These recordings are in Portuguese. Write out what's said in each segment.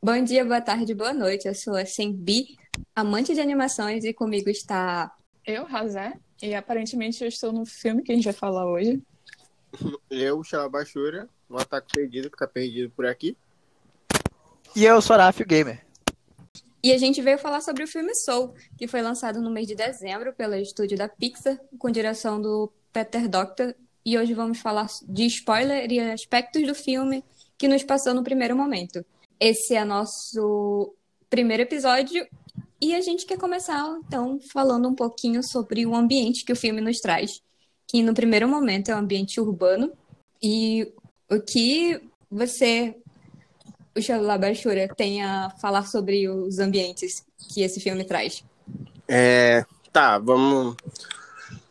Bom dia, boa tarde, boa noite. Eu sou a Sembi, amante de animações, e comigo está. Eu, Razé, e aparentemente eu estou no filme que a gente vai falar hoje. Eu, Xalabachura, um ataque perdido que tá perdido por aqui. E eu, Sorafio Gamer. E a gente veio falar sobre o filme Soul, que foi lançado no mês de dezembro pelo estúdio da Pixar, com direção do Peter Doctor. E hoje vamos falar de spoiler e aspectos do filme que nos passou no primeiro momento. Esse é nosso primeiro episódio e a gente quer começar, então, falando um pouquinho sobre o ambiente que o filme nos traz, que no primeiro momento é um ambiente urbano. E o que você, o Xalá Bachura, tem a falar sobre os ambientes que esse filme traz? É, tá, vamos.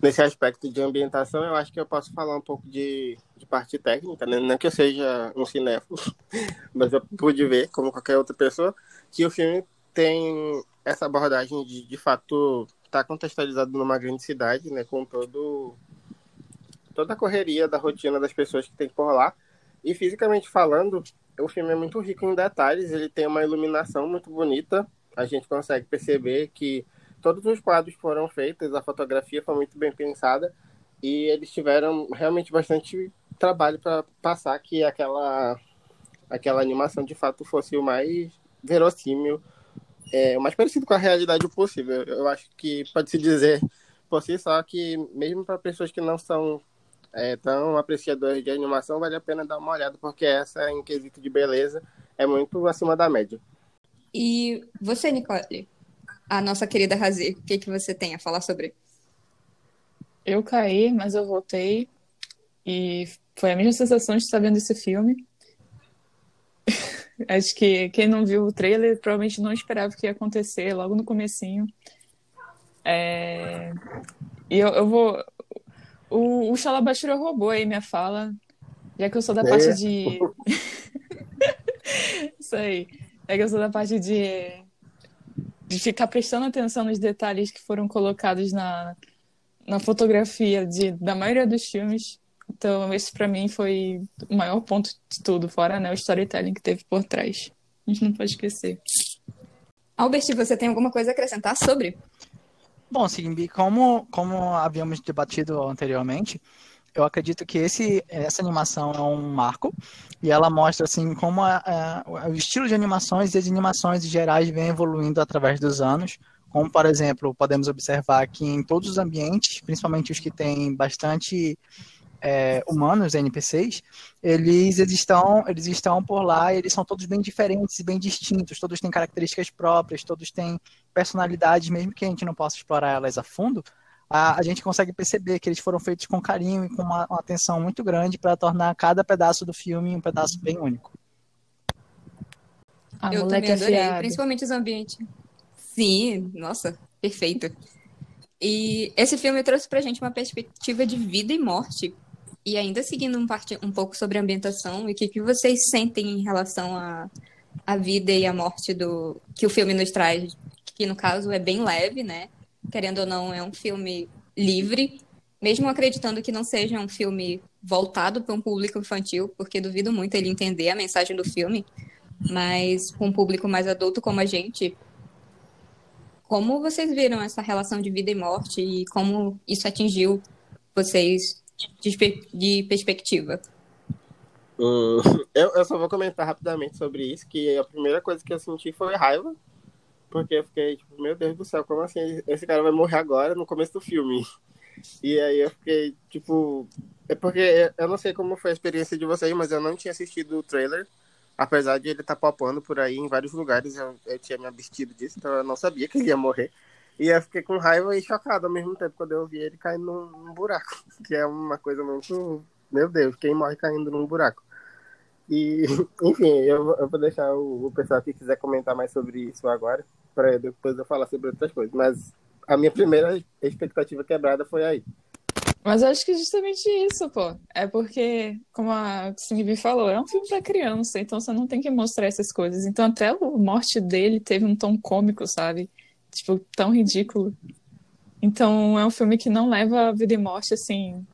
Nesse aspecto de ambientação, eu acho que eu posso falar um pouco de, de parte técnica, né? Não que eu seja um cinéfilo, mas eu pude ver, como qualquer outra pessoa, que o filme tem essa abordagem de, de fato, estar tá contextualizado numa grande cidade, né? Com todo toda a correria da rotina das pessoas que tem por lá. E fisicamente falando, o filme é muito rico em detalhes, ele tem uma iluminação muito bonita. A gente consegue perceber que todos os quadros foram feitos, a fotografia foi muito bem pensada e eles tiveram realmente bastante trabalho para passar que aquela aquela animação de fato fosse o mais verossímil, é, o mais parecido com a realidade possível. Eu acho que pode se dizer por si só que mesmo para pessoas que não são é, tão apreciadores de animação, vale a pena dar uma olhada, porque essa, em quesito de beleza, é muito acima da média. E você, Nicole, a nossa querida Razi, o que, que você tem a falar sobre? Eu caí, mas eu voltei. E foi a mesma sensação de estar vendo esse filme. Acho que quem não viu o trailer provavelmente não esperava que ia acontecer logo no comecinho. É... E eu, eu vou... O, o Xalabashira roubou aí minha fala, já que eu sou da parte de... Isso aí. É que eu sou da parte de... de ficar prestando atenção nos detalhes que foram colocados na, na fotografia de, da maioria dos filmes. Então, esse para mim foi o maior ponto de tudo, fora né, o storytelling que teve por trás. A gente não pode esquecer. Albert, você tem alguma coisa a acrescentar sobre? Bom, Simbi, como, como havíamos debatido anteriormente, eu acredito que esse, essa animação é um marco e ela mostra assim como a, a, o estilo de animações e as animações gerais vem evoluindo através dos anos. Como, por exemplo, podemos observar que em todos os ambientes, principalmente os que têm bastante é, humanos, NPCs, eles, eles, estão, eles estão por lá e eles são todos bem diferentes e bem distintos, todos têm características próprias, todos têm personalidades, mesmo que a gente não possa explorar elas a fundo, a, a gente consegue perceber que eles foram feitos com carinho e com uma, uma atenção muito grande para tornar cada pedaço do filme um pedaço bem único. A Eu também adorei, afiado. principalmente os ambientes. Sim, nossa, perfeito. E esse filme trouxe pra gente uma perspectiva de vida e morte e ainda seguindo um, parte, um pouco sobre a ambientação, e o que, que vocês sentem em relação à a, a vida e a morte do que o filme nos traz, que no caso é bem leve, né? Querendo ou não, é um filme livre, mesmo acreditando que não seja um filme voltado para um público infantil, porque duvido muito ele entender a mensagem do filme, mas com um público mais adulto como a gente, como vocês viram essa relação de vida e morte e como isso atingiu vocês de, de perspectiva? Hum, eu, eu só vou comentar rapidamente sobre isso, que a primeira coisa que eu senti foi raiva, porque eu fiquei, tipo, meu Deus do céu, como assim? Esse cara vai morrer agora, no começo do filme. E aí eu fiquei, tipo... É porque eu não sei como foi a experiência de vocês, mas eu não tinha assistido o trailer. Apesar de ele estar tá popando por aí em vários lugares, eu, eu tinha me abstido disso, então eu não sabia que ele ia morrer. E eu fiquei com raiva e chocado ao mesmo tempo quando eu vi ele caindo num, buraco. Que é uma coisa muito. Meu Deus, quem morre caindo num buraco? E, enfim, eu, vou deixar o, pessoal que quiser comentar mais sobre isso agora, para depois eu falar sobre outras coisas. Mas a minha primeira expectativa quebrada foi aí. Mas eu acho que é justamente isso, pô. É porque, como a Cindy falou, é um filme para criança, então você não tem que mostrar essas coisas. Então até a morte dele teve um tom cômico, sabe? Tipo, tão ridículo. Então é um filme que não leva a vida e morte, assim,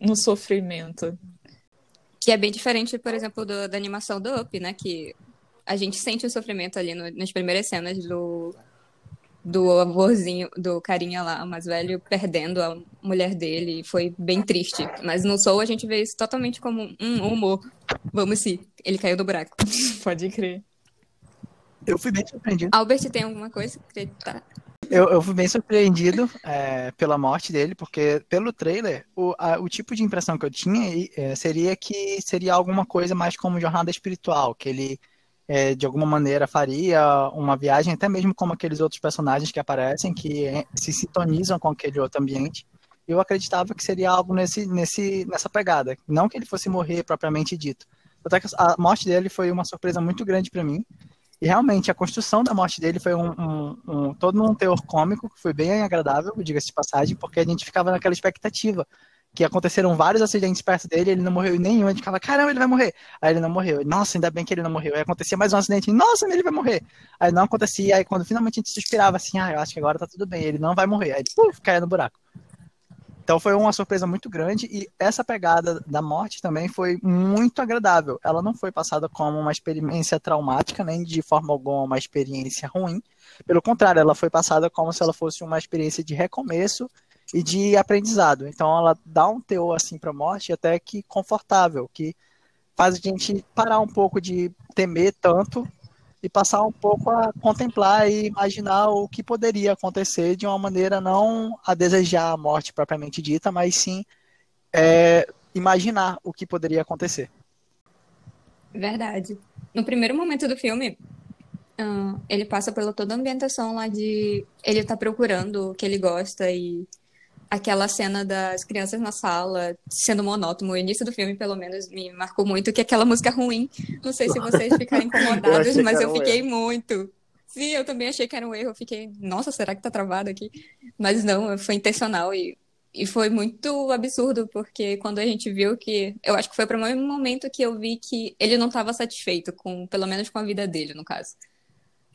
no sofrimento. Que é bem diferente, por exemplo, do, da animação do Up, né? Que a gente sente o sofrimento ali no, nas primeiras cenas do, do avôzinho, do carinha lá, mais velho, perdendo a mulher dele. Foi bem triste. Mas no Soul a gente vê isso totalmente como um humor. Vamos sim, ele caiu do buraco. Pode crer. Eu fui bem surpreendido. Albert, tem alguma coisa que tá... Eu, eu fui bem surpreendido é, pela morte dele, porque pelo trailer, o, a, o tipo de impressão que eu tinha é, seria que seria alguma coisa mais como jornada espiritual, que ele é, de alguma maneira faria uma viagem, até mesmo como aqueles outros personagens que aparecem, que é, se sintonizam com aquele outro ambiente. Eu acreditava que seria algo nesse, nesse, nessa pegada, não que ele fosse morrer propriamente dito. Até que a morte dele foi uma surpresa muito grande para mim. E realmente, a construção da morte dele foi um, um, um todo um teor cômico, que foi bem agradável, diga-se de passagem, porque a gente ficava naquela expectativa que aconteceram vários acidentes perto dele, ele não morreu em nenhum, a gente ficava, caramba, ele vai morrer. Aí ele não morreu. Nossa, ainda bem que ele não morreu. Aí acontecia mais um acidente, nossa, ele vai morrer. Aí não acontecia, aí quando finalmente a gente suspirava assim, ah, eu acho que agora tá tudo bem, ele não vai morrer. Aí ele, puf, caia no buraco. Então foi uma surpresa muito grande e essa pegada da morte também foi muito agradável. Ela não foi passada como uma experiência traumática, nem de forma alguma uma experiência ruim. Pelo contrário, ela foi passada como se ela fosse uma experiência de recomeço e de aprendizado. Então ela dá um teor assim para a morte até que confortável, que faz a gente parar um pouco de temer tanto e passar um pouco a contemplar e imaginar o que poderia acontecer de uma maneira não a desejar a morte propriamente dita, mas sim é, imaginar o que poderia acontecer. Verdade. No primeiro momento do filme, ele passa pela toda a ambientação lá de ele tá procurando o que ele gosta e aquela cena das crianças na sala sendo monótono. O início do filme, pelo menos, me marcou muito, que aquela música ruim. Não sei se vocês ficaram incomodados, eu mas eu fiquei um muito. Sim, eu também achei que era um erro. Eu fiquei, nossa, será que tá travado aqui? Mas não, foi intencional e, e foi muito absurdo, porque quando a gente viu que. Eu acho que foi o primeiro momento que eu vi que ele não estava satisfeito com, pelo menos com a vida dele, no caso.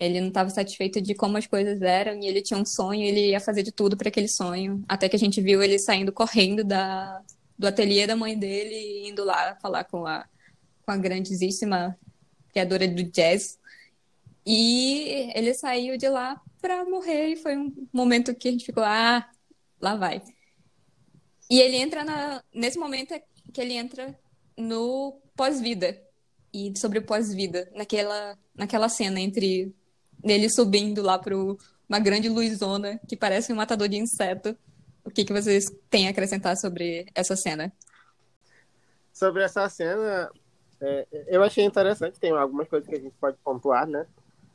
Ele não estava satisfeito de como as coisas eram e ele tinha um sonho, ele ia fazer de tudo para aquele sonho. Até que a gente viu ele saindo correndo da, do ateliê da mãe dele e indo lá falar com a, com a grandíssima criadora do jazz. E ele saiu de lá para morrer e foi um momento que a gente ficou, ah, lá vai. E ele entra na, nesse momento é que ele entra no pós-vida e sobre o pós-vida, naquela naquela cena entre nele subindo lá para uma grande luzona que parece um matador de inseto. O que, que vocês têm a acrescentar sobre essa cena? Sobre essa cena, é, eu achei interessante, tem algumas coisas que a gente pode pontuar, né?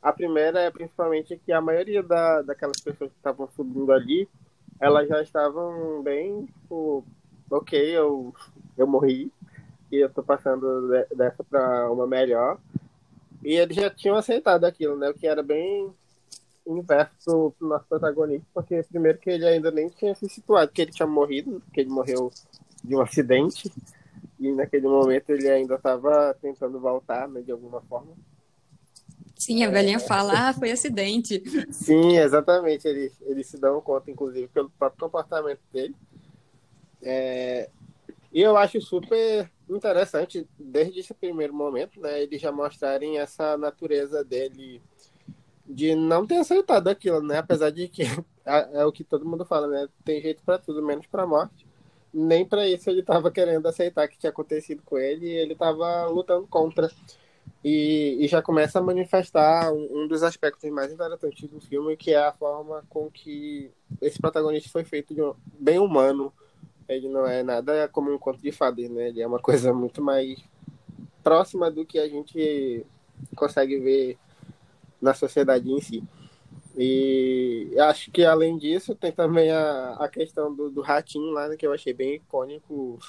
A primeira é principalmente que a maioria da, daquelas pessoas que estavam subindo ali, elas já estavam bem, tipo, ok, eu, eu morri e eu tô passando dessa para uma melhor. E eles já tinham aceitado aquilo, né? O que era bem inverso pro nosso protagonista, porque primeiro que ele ainda nem tinha se situado, que ele tinha morrido, que ele morreu de um acidente, e naquele momento ele ainda estava tentando voltar, né, de alguma forma. Sim, a velhinha é... fala, ah, foi acidente. Sim, exatamente, eles, eles se dão conta, inclusive, pelo próprio comportamento dele. É... E eu acho super interessante, desde esse primeiro momento, né, eles já mostrarem essa natureza dele de não ter aceitado aquilo, né, apesar de que é, o que todo mundo fala, né, tem jeito para tudo, menos para morte. Nem para isso ele estava querendo aceitar que tinha acontecido com ele e ele estava lutando contra. E, e, já começa a manifestar um, um, dos aspectos mais interessantes do filme, que é a forma com que esse protagonista foi feito de um, bem humano, ele não é nada como um conto de fadas, né? Ele é uma coisa muito mais próxima do que a gente consegue ver na sociedade em si. E acho que além disso tem também a, a questão do, do ratinho lá, né, que eu achei bem icônico,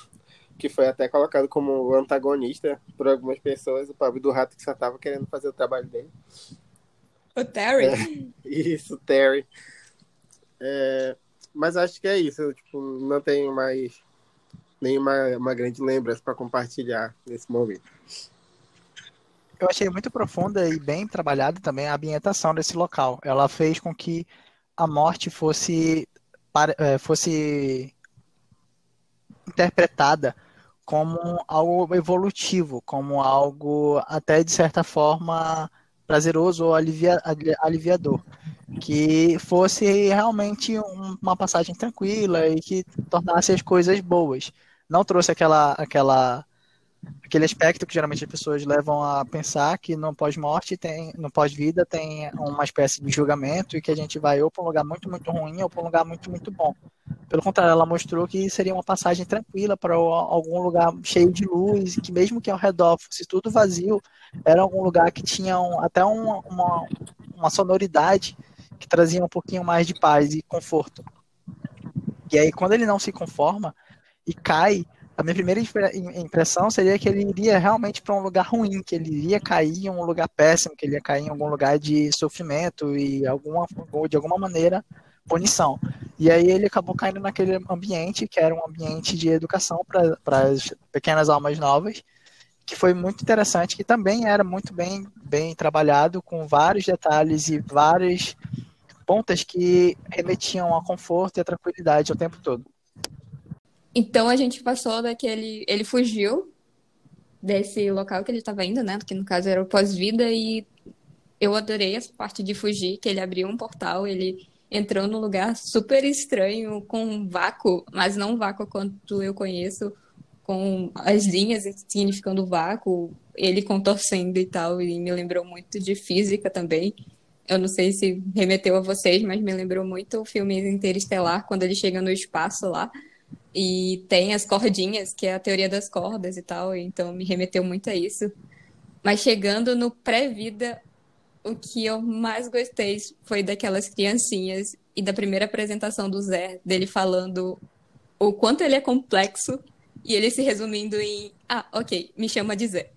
que foi até colocado como antagonista por algumas pessoas, o pobre do rato que só estava querendo fazer o trabalho dele. O Terry? É, isso, o Terry. É, mas acho que é isso. Tipo, não tenho mais nenhuma uma grande lembrança para compartilhar nesse momento. Eu achei muito profunda e bem trabalhada também a ambientação desse local. Ela fez com que a morte fosse, é, fosse interpretada como algo evolutivo, como algo até de certa forma prazeroso ou alivia, aliviador. Que fosse realmente um, uma passagem tranquila e que tornasse as coisas boas. Não trouxe aquela, aquela aquele aspecto que geralmente as pessoas levam a pensar que no pós-morte tem, no pós-vida tem uma espécie de julgamento e que a gente vai ou para um lugar muito muito ruim ou para um lugar muito muito bom. Pelo contrário, ela mostrou que seria uma passagem tranquila para algum lugar cheio de luz e que mesmo que ao redor fosse tudo vazio, era algum lugar que tinha um, até uma, uma, uma sonoridade que trazia um pouquinho mais de paz e conforto. E aí quando ele não se conforma e cai a minha primeira impressão seria que ele iria realmente para um lugar ruim, que ele iria cair em um lugar péssimo, que ele ia cair em algum lugar de sofrimento e alguma, de alguma maneira punição. E aí ele acabou caindo naquele ambiente que era um ambiente de educação para as pequenas almas novas, que foi muito interessante, que também era muito bem, bem trabalhado, com vários detalhes e várias pontas que remetiam a conforto e a tranquilidade o tempo todo. Então a gente passou daquele. Ele fugiu desse local que ele estava indo, né? Que no caso era o pós-vida, e eu adorei essa parte de fugir, que ele abriu um portal, ele entrou num lugar super estranho, com um vácuo, mas não um vácuo quanto eu conheço, com as linhas significando vácuo, ele contorcendo e tal, e me lembrou muito de física também. Eu não sei se remeteu a vocês, mas me lembrou muito o filme Interestelar, quando ele chega no espaço lá. E tem as cordinhas, que é a teoria das cordas e tal, então me remeteu muito a isso. Mas chegando no pré-vida, o que eu mais gostei foi daquelas criancinhas e da primeira apresentação do Zé, dele falando o quanto ele é complexo e ele se resumindo em: ah, ok, me chama de Zé.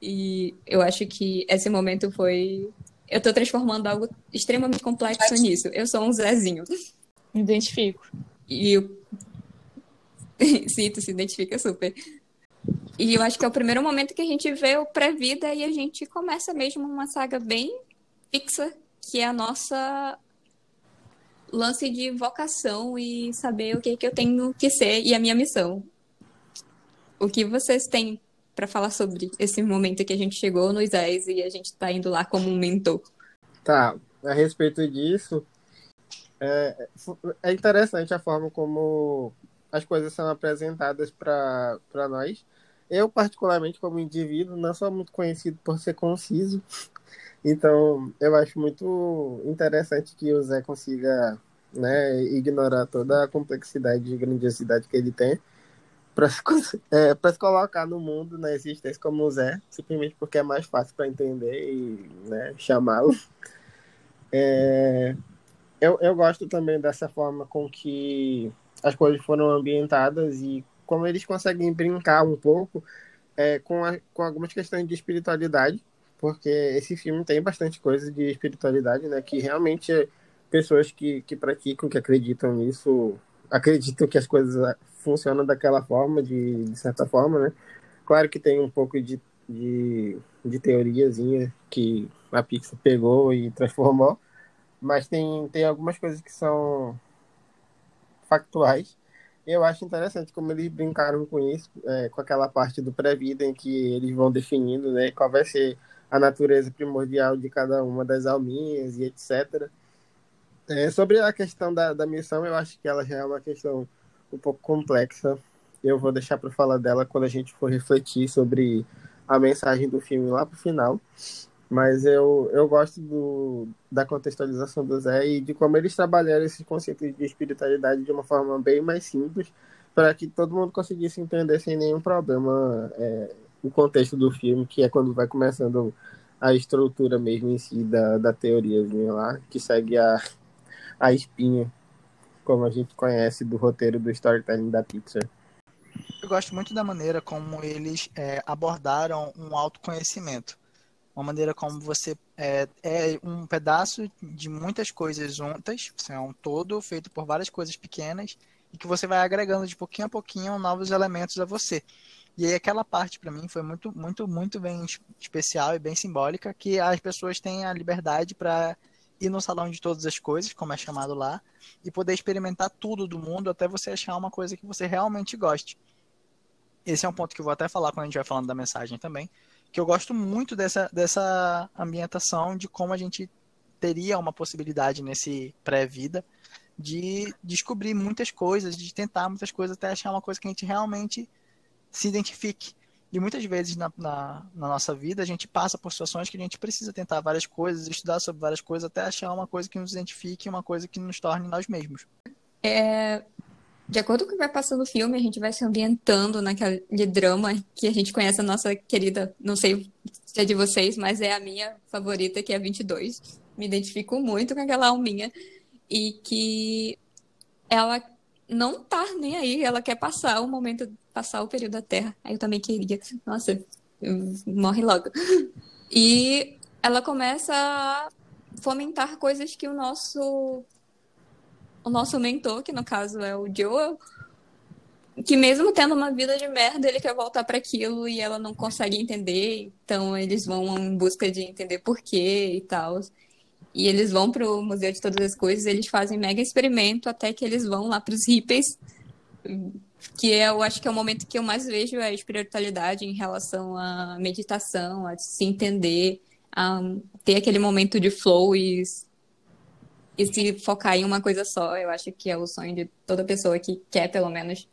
E eu acho que esse momento foi. Eu tô transformando algo extremamente complexo nisso. Eu sou um Zezinho. Me identifico. E Sim, tu se identifica super. E eu acho que é o primeiro momento que a gente vê o pré-vida e a gente começa mesmo uma saga bem fixa, que é a nossa lance de vocação e saber o que, que eu tenho que ser e a minha missão. O que vocês têm para falar sobre esse momento que a gente chegou nos 10 e a gente está indo lá como um mentor? Tá, a respeito disso, é, é interessante a forma como as coisas são apresentadas para nós. Eu, particularmente, como indivíduo, não sou muito conhecido por ser conciso. Então, eu acho muito interessante que o Zé consiga né, ignorar toda a complexidade e grandiosidade que ele tem para se, é, se colocar no mundo, na existência como o Zé, simplesmente porque é mais fácil para entender e né, chamá-lo. É, eu, eu gosto também dessa forma com que as coisas foram ambientadas e como eles conseguem brincar um pouco é, com, a, com algumas questões de espiritualidade, porque esse filme tem bastante coisa de espiritualidade, né? Que realmente pessoas que, que praticam, que acreditam nisso, acreditam que as coisas funcionam daquela forma, de, de certa forma, né? Claro que tem um pouco de, de, de teoriazinha que a Pixar pegou e transformou, mas tem, tem algumas coisas que são factuais. Eu acho interessante como eles brincaram com isso, é, com aquela parte do pré-vida em que eles vão definindo né, qual vai ser a natureza primordial de cada uma das alminhas e etc. É, sobre a questão da, da missão, eu acho que ela já é uma questão um pouco complexa. Eu vou deixar para falar dela quando a gente for refletir sobre a mensagem do filme lá para o final. Mas eu, eu gosto do, da contextualização do Zé e de como eles trabalharam esse conceito de espiritualidade de uma forma bem mais simples, para que todo mundo conseguisse entender sem nenhum problema é, o contexto do filme, que é quando vai começando a estrutura mesmo em si da, da teoriazinha lá, que segue a, a espinha, como a gente conhece do roteiro do storytelling da Pixar. Eu gosto muito da maneira como eles é, abordaram um autoconhecimento uma maneira como você é, é, um pedaço de muitas coisas juntas, você é um todo feito por várias coisas pequenas e que você vai agregando de pouquinho a pouquinho novos elementos a você. E aí aquela parte para mim foi muito, muito, muito bem especial e bem simbólica, que as pessoas têm a liberdade para ir no salão de todas as coisas, como é chamado lá, e poder experimentar tudo do mundo até você achar uma coisa que você realmente goste. Esse é um ponto que eu vou até falar quando a gente vai falando da mensagem também, que eu gosto muito dessa, dessa ambientação de como a gente teria uma possibilidade nesse pré-vida de descobrir muitas coisas, de tentar muitas coisas até achar uma coisa que a gente realmente se identifique. E muitas vezes na, na, na, nossa vida a gente passa por situações que a gente precisa tentar várias coisas, estudar sobre várias coisas, até achar uma coisa que nos identifique, uma coisa que nos torne nós mesmos. É, de acordo com o que vai passando o filme, a gente vai se ambientando naquele drama que a gente conhece a nossa querida, não sei se é de vocês, mas é a minha favorita, que é a 22. Me identifico muito com aquela alminha. E que ela não tá nem aí, ela quer passar o momento, passar o período da Terra. Aí eu também queria. Nossa, morre logo. E ela começa a fomentar coisas que o nosso o nosso mentor, que no caso é o Joel, que mesmo tendo uma vida de merda, ele quer voltar para aquilo e ela não consegue entender, então eles vão em busca de entender por quê e tal. E eles vão pro Museu de Todas as Coisas, eles fazem mega experimento até que eles vão lá pros hippies, que é, eu acho que é o momento que eu mais vejo a espiritualidade em relação à meditação, a se entender, a ter aquele momento de flow e e se focar em uma coisa só, eu acho que é o sonho de toda pessoa que quer, pelo menos,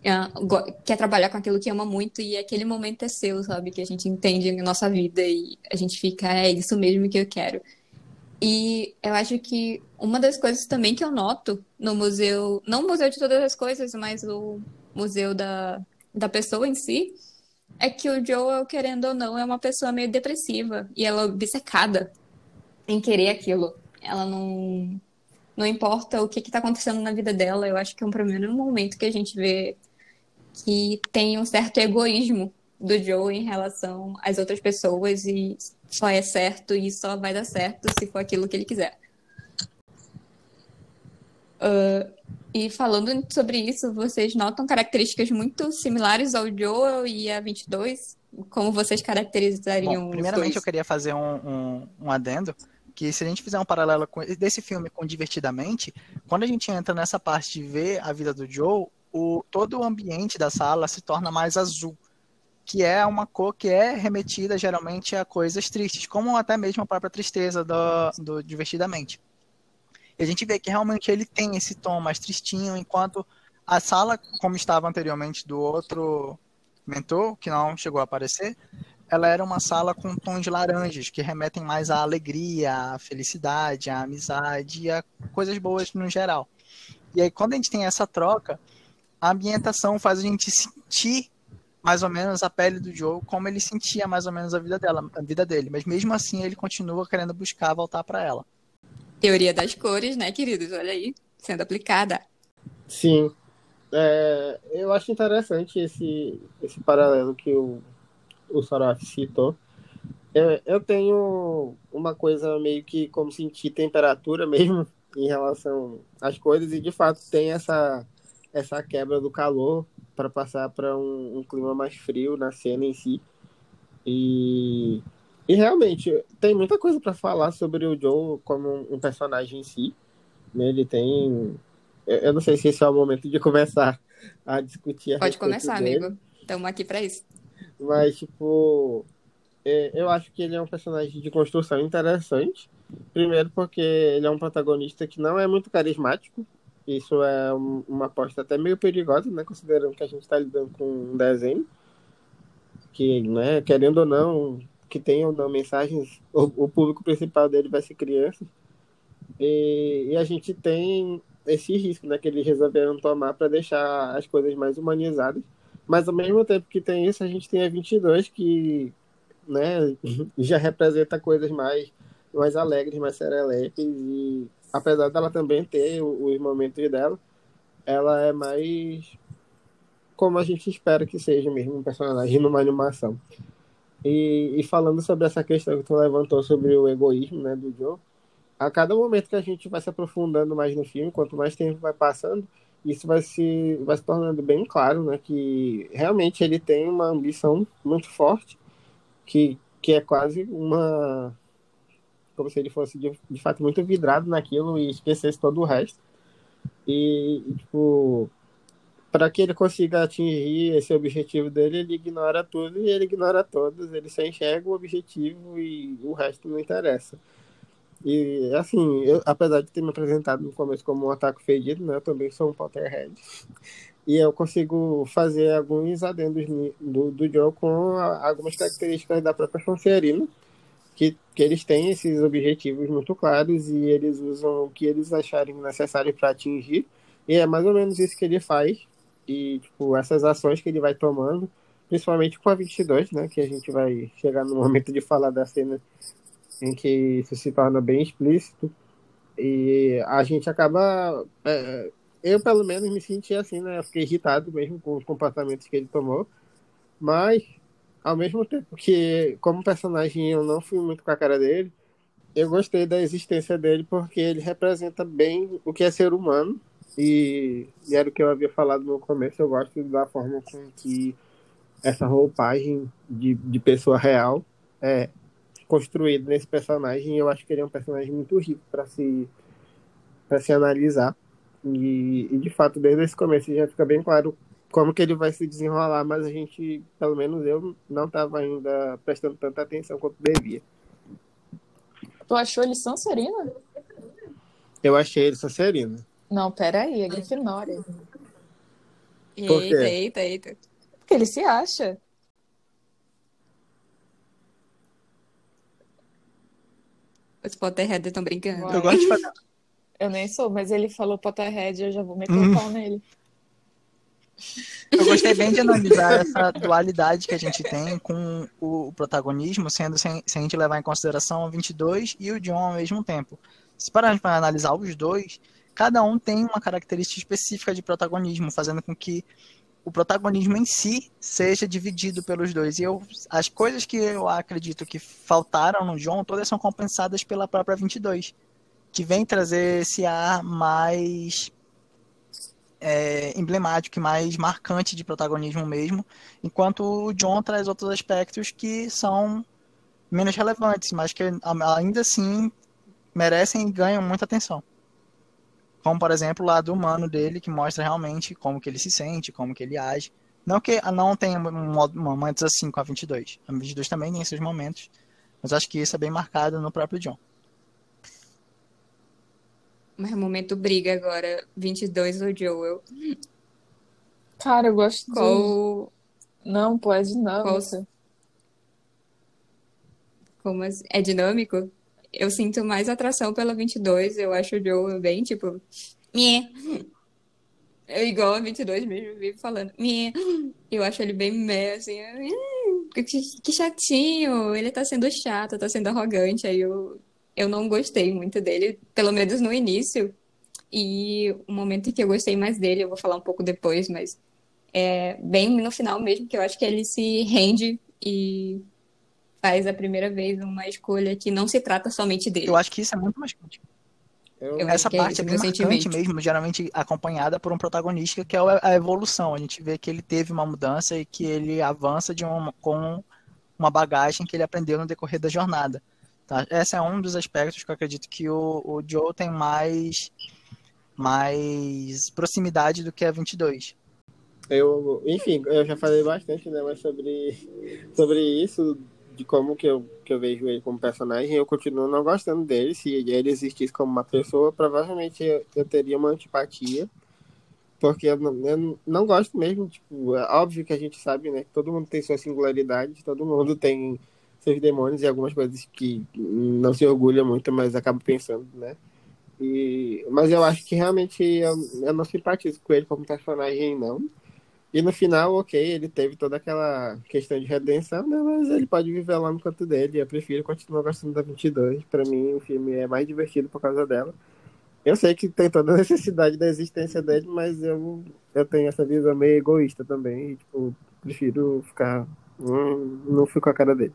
uh, quer trabalhar com aquilo que ama muito e aquele momento é seu, sabe? Que a gente entende a nossa vida e a gente fica, é isso mesmo que eu quero. E eu acho que uma das coisas também que eu noto no museu, não o museu de todas as coisas, mas o museu da, da pessoa em si, é que o Joel, querendo ou não, é uma pessoa meio depressiva e ela é obcecada em querer aquilo ela não. Não importa o que está acontecendo na vida dela, eu acho que é um primeiro momento que a gente vê que tem um certo egoísmo do Joe em relação às outras pessoas e só é certo e só vai dar certo se for aquilo que ele quiser. Uh, e falando sobre isso, vocês notam características muito similares ao Joel e a 22? Como vocês caracterizariam Bom, Primeiramente, eu queria fazer um, um, um adendo que se a gente fizer um paralelo com, desse filme com Divertidamente, quando a gente entra nessa parte de ver a vida do Joe, o, todo o ambiente da sala se torna mais azul, que é uma cor que é remetida geralmente a coisas tristes, como até mesmo a própria tristeza do, do Divertidamente. E a gente vê que realmente ele tem esse tom mais tristinho, enquanto a sala, como estava anteriormente do outro mentor, que não chegou a aparecer, ela era uma sala com tons laranjas, que remetem mais à alegria, à felicidade, à amizade, a coisas boas no geral. E aí, quando a gente tem essa troca, a ambientação faz a gente sentir mais ou menos a pele do Joe, como ele sentia mais ou menos a vida dela, a vida dele. Mas mesmo assim, ele continua querendo buscar voltar para ela. Teoria das cores, né, queridos? Olha aí, sendo aplicada. Sim. É, eu acho interessante esse, esse paralelo que o o Soraf citou, eu, eu tenho uma coisa meio que como sentir temperatura mesmo em relação às coisas e de fato tem essa essa quebra do calor para passar para um, um, clima mais frio na cena em si e, e realmente tem muita coisa para falar sobre o Joe como um, personagem em si né? ele tem eu não sei se esse é o momento de começar a discutir a pode começar dele. amigo estamos aqui para isso mas, tipo, é, eu acho que ele é um personagem de construção interessante. Primeiro, porque ele é um protagonista que não é muito carismático. Isso é uma aposta até meio perigosa, né? Considerando que a gente está lidando com um desenho. Que, né, querendo ou não, que tenha ou não mensagens, o, o público principal dele vai ser criança. E, e, a gente tem esse risco, né? Que eles resolveram tomar para deixar as coisas mais humanizadas mas ao mesmo tempo que tem isso, a gente tem a 22 que né, já representa coisas mais, mais alegres, mais serelepes e apesar dela também ter os momentos dela, ela é mais como a gente espera que seja mesmo um personagem numa animação. E, e falando sobre essa questão que tu levantou sobre o egoísmo né, do Joe, a cada momento que a gente vai se aprofundando mais no filme, quanto mais tempo vai passando, isso vai se, vai se tornando bem claro, né, que realmente ele tem uma ambição muito forte, que, que é quase uma, como se ele fosse de, de fato muito vidrado naquilo e esquecesse todo o resto. E, tipo, para que ele consiga atingir esse objetivo dele, ele ignora tudo e ele ignora todos, ele só enxerga o objetivo e o resto não interessa. E assim, eu, apesar de ter me apresentado no começo como um ataque fedido, né, eu também sou um Potterhead. E eu consigo fazer alguns adendos do, do Joe com algumas características da própria Sonserina, que, que eles têm esses objetivos muito claros e eles usam o que eles acharem necessário para atingir. E é mais ou menos isso que ele faz. E, tipo, essas ações que ele vai tomando, principalmente com a 22, né? Que a gente vai chegar no momento de falar da cena em que isso se torna bem explícito. E a gente acaba. É, eu, pelo menos, me senti assim, né? Eu fiquei irritado mesmo com os comportamentos que ele tomou. Mas, ao mesmo tempo que, como personagem, eu não fui muito com a cara dele, eu gostei da existência dele porque ele representa bem o que é ser humano. E, e era o que eu havia falado no começo. Eu gosto da forma com que essa roupagem de, de pessoa real é construído nesse personagem. Eu acho que ele é um personagem muito rico para se para se analisar. E, e, de fato, desde esse começo já fica bem claro como que ele vai se desenrolar, mas a gente, pelo menos eu, não estava ainda prestando tanta atenção quanto devia. Tu achou ele Sonserina? Eu achei ele Sonserina. Não, peraí, é Grifinória. Eita, eita, eita. Porque ele se acha. Os Potterhead estão brincando. Eu gosto de fazer. Eu nem sou, mas ele falou Potterhead, eu já vou meter o pau nele. Eu gostei bem de analisar essa dualidade que a gente tem com o protagonismo, sendo sem, sem a gente levar em consideração o 22 e o John ao mesmo tempo. Se pararmos para analisar os dois, cada um tem uma característica específica de protagonismo, fazendo com que o protagonismo em si seja dividido pelos dois. E eu, as coisas que eu acredito que faltaram no John, todas são compensadas pela própria 22, que vem trazer esse ar mais é, emblemático e mais marcante de protagonismo mesmo, enquanto o John traz outros aspectos que são menos relevantes, mas que ainda assim merecem e ganham muita atenção. Como, por exemplo, o lado humano dele, que mostra realmente como que ele se sente, como que ele age. Não que não tenha momentos assim com a 22. A 22 também tem esses momentos. Mas acho que isso é bem marcado no próprio John. Mas momento briga agora. 22 ou Joel? Cara, eu gosto Qual... de... Não, pô, é dinâmico. Qual... Como assim? É dinâmico? Eu sinto mais atração pela 22. Eu acho o Joe bem, tipo, Mie. É igual a 22 mesmo, vive falando. Mie. Eu acho ele bem meh, assim. Que, que chatinho. Ele tá sendo chato, tá sendo arrogante. Aí eu, eu não gostei muito dele, pelo menos no início. E o momento em que eu gostei mais dele, eu vou falar um pouco depois, mas é bem no final mesmo, que eu acho que ele se rende e faz a primeira vez uma escolha que não se trata somente dele. Eu acho que isso é muito marcante. Eu... Essa é parte é, é bem marcante mesmo, geralmente acompanhada por um protagonista que é a evolução. A gente vê que ele teve uma mudança e que ele avança de um, com uma bagagem que ele aprendeu no decorrer da jornada. Tá? Esse é um dos aspectos que eu acredito que o, o Joe tem mais, mais proximidade do que a 22. Eu, enfim, eu já falei bastante né, mas sobre, sobre isso de como que eu, que eu vejo ele como personagem, eu continuo não gostando dele. Se ele existisse como uma pessoa, provavelmente eu, eu teria uma antipatia. Porque eu não, eu não gosto mesmo, tipo, é óbvio que a gente sabe, né? Que todo mundo tem sua singularidade, todo mundo tem seus demônios e algumas coisas que não se orgulha muito, mas acaba pensando, né? E, mas eu acho que realmente eu, eu não simpatizo com ele como personagem, não. E no final, ok, ele teve toda aquela questão de redenção, né? Mas ele pode viver lá no canto dele. Eu prefiro continuar gostando da 22. Para mim, o filme é mais divertido por causa dela. Eu sei que tem toda a necessidade da existência dele, mas eu, eu tenho essa visão meio egoísta também. E, tipo, prefiro ficar. Hum, não fico com a cara dele.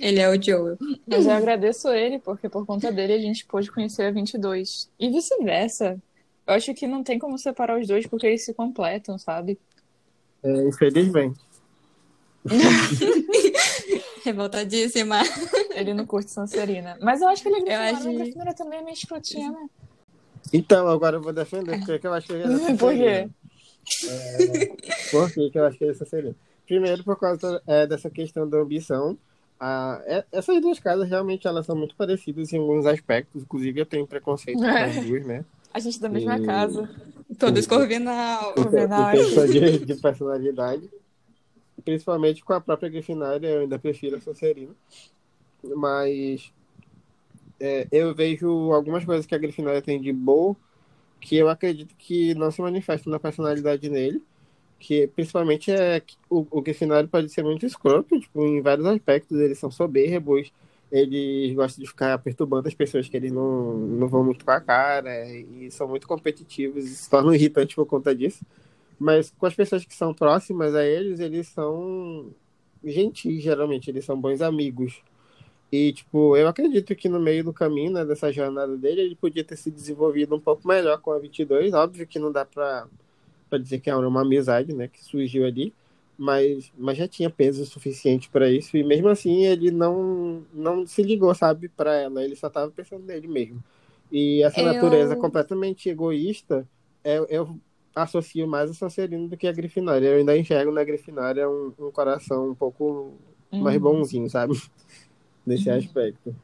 Ele é o Joel. Mas eu agradeço ele, porque por conta dele a gente pôde conhecer a 22. E vice-versa. Eu acho que não tem como separar os dois porque eles se completam, sabe? É, infelizmente. Revoltadíssima. Ele não curte Sancerina. Mas eu acho que ele é Grifinória. Acho... também é meio escrotinha, né? Então, agora eu vou defender, porque eu acho que ele é Por quê? É, por que, que eu acho que ele é Sonserino? Primeiro, por causa é, dessa questão da ambição. Ah, é, essas duas casas realmente elas são muito parecidas em alguns aspectos. Inclusive, eu tenho preconceito com as duas, né? A gente da mesma E- casa. Todos Corvinal. Corvinal. questão de, de personalidade. Principalmente com a própria Grifinória, eu ainda prefiro a Sonserina. Mas é, eu vejo algumas coisas que a Grifinória tem de boa que eu acredito que não se manifestam na personalidade nele. Que principalmente é que o, o Grifinório pode ser muito escroto, tipo, em vários aspectos. Eles são soberbos, eles gostam de ficar perturbando as pessoas que eles não, não vão muito com a cara, e são muito competitivos e se tornam irritantes por conta disso. Mas com as pessoas que são próximas a eles, eles são gentis, geralmente, eles são bons amigos. E, tipo, eu acredito que no meio do caminho, né, dessa jornada dele, ele podia ter se desenvolvido um pouco melhor com a 22. Óbvio que não dá pra, pra dizer que era uma amizade, né, que surgiu ali, mas, mas já tinha peso suficiente pra isso. E mesmo assim, ele não, não se ligou, sabe, pra ela. Ele só tava pensando nele mesmo. E essa Eu- natureza completamente egoísta, eu, eu associo mais a Sonserino do que a Grifinória. Eu ainda enxergo na Grifinória um, um coração um pouco mais Uhum. bonzinho, sabe? Nesse aspecto.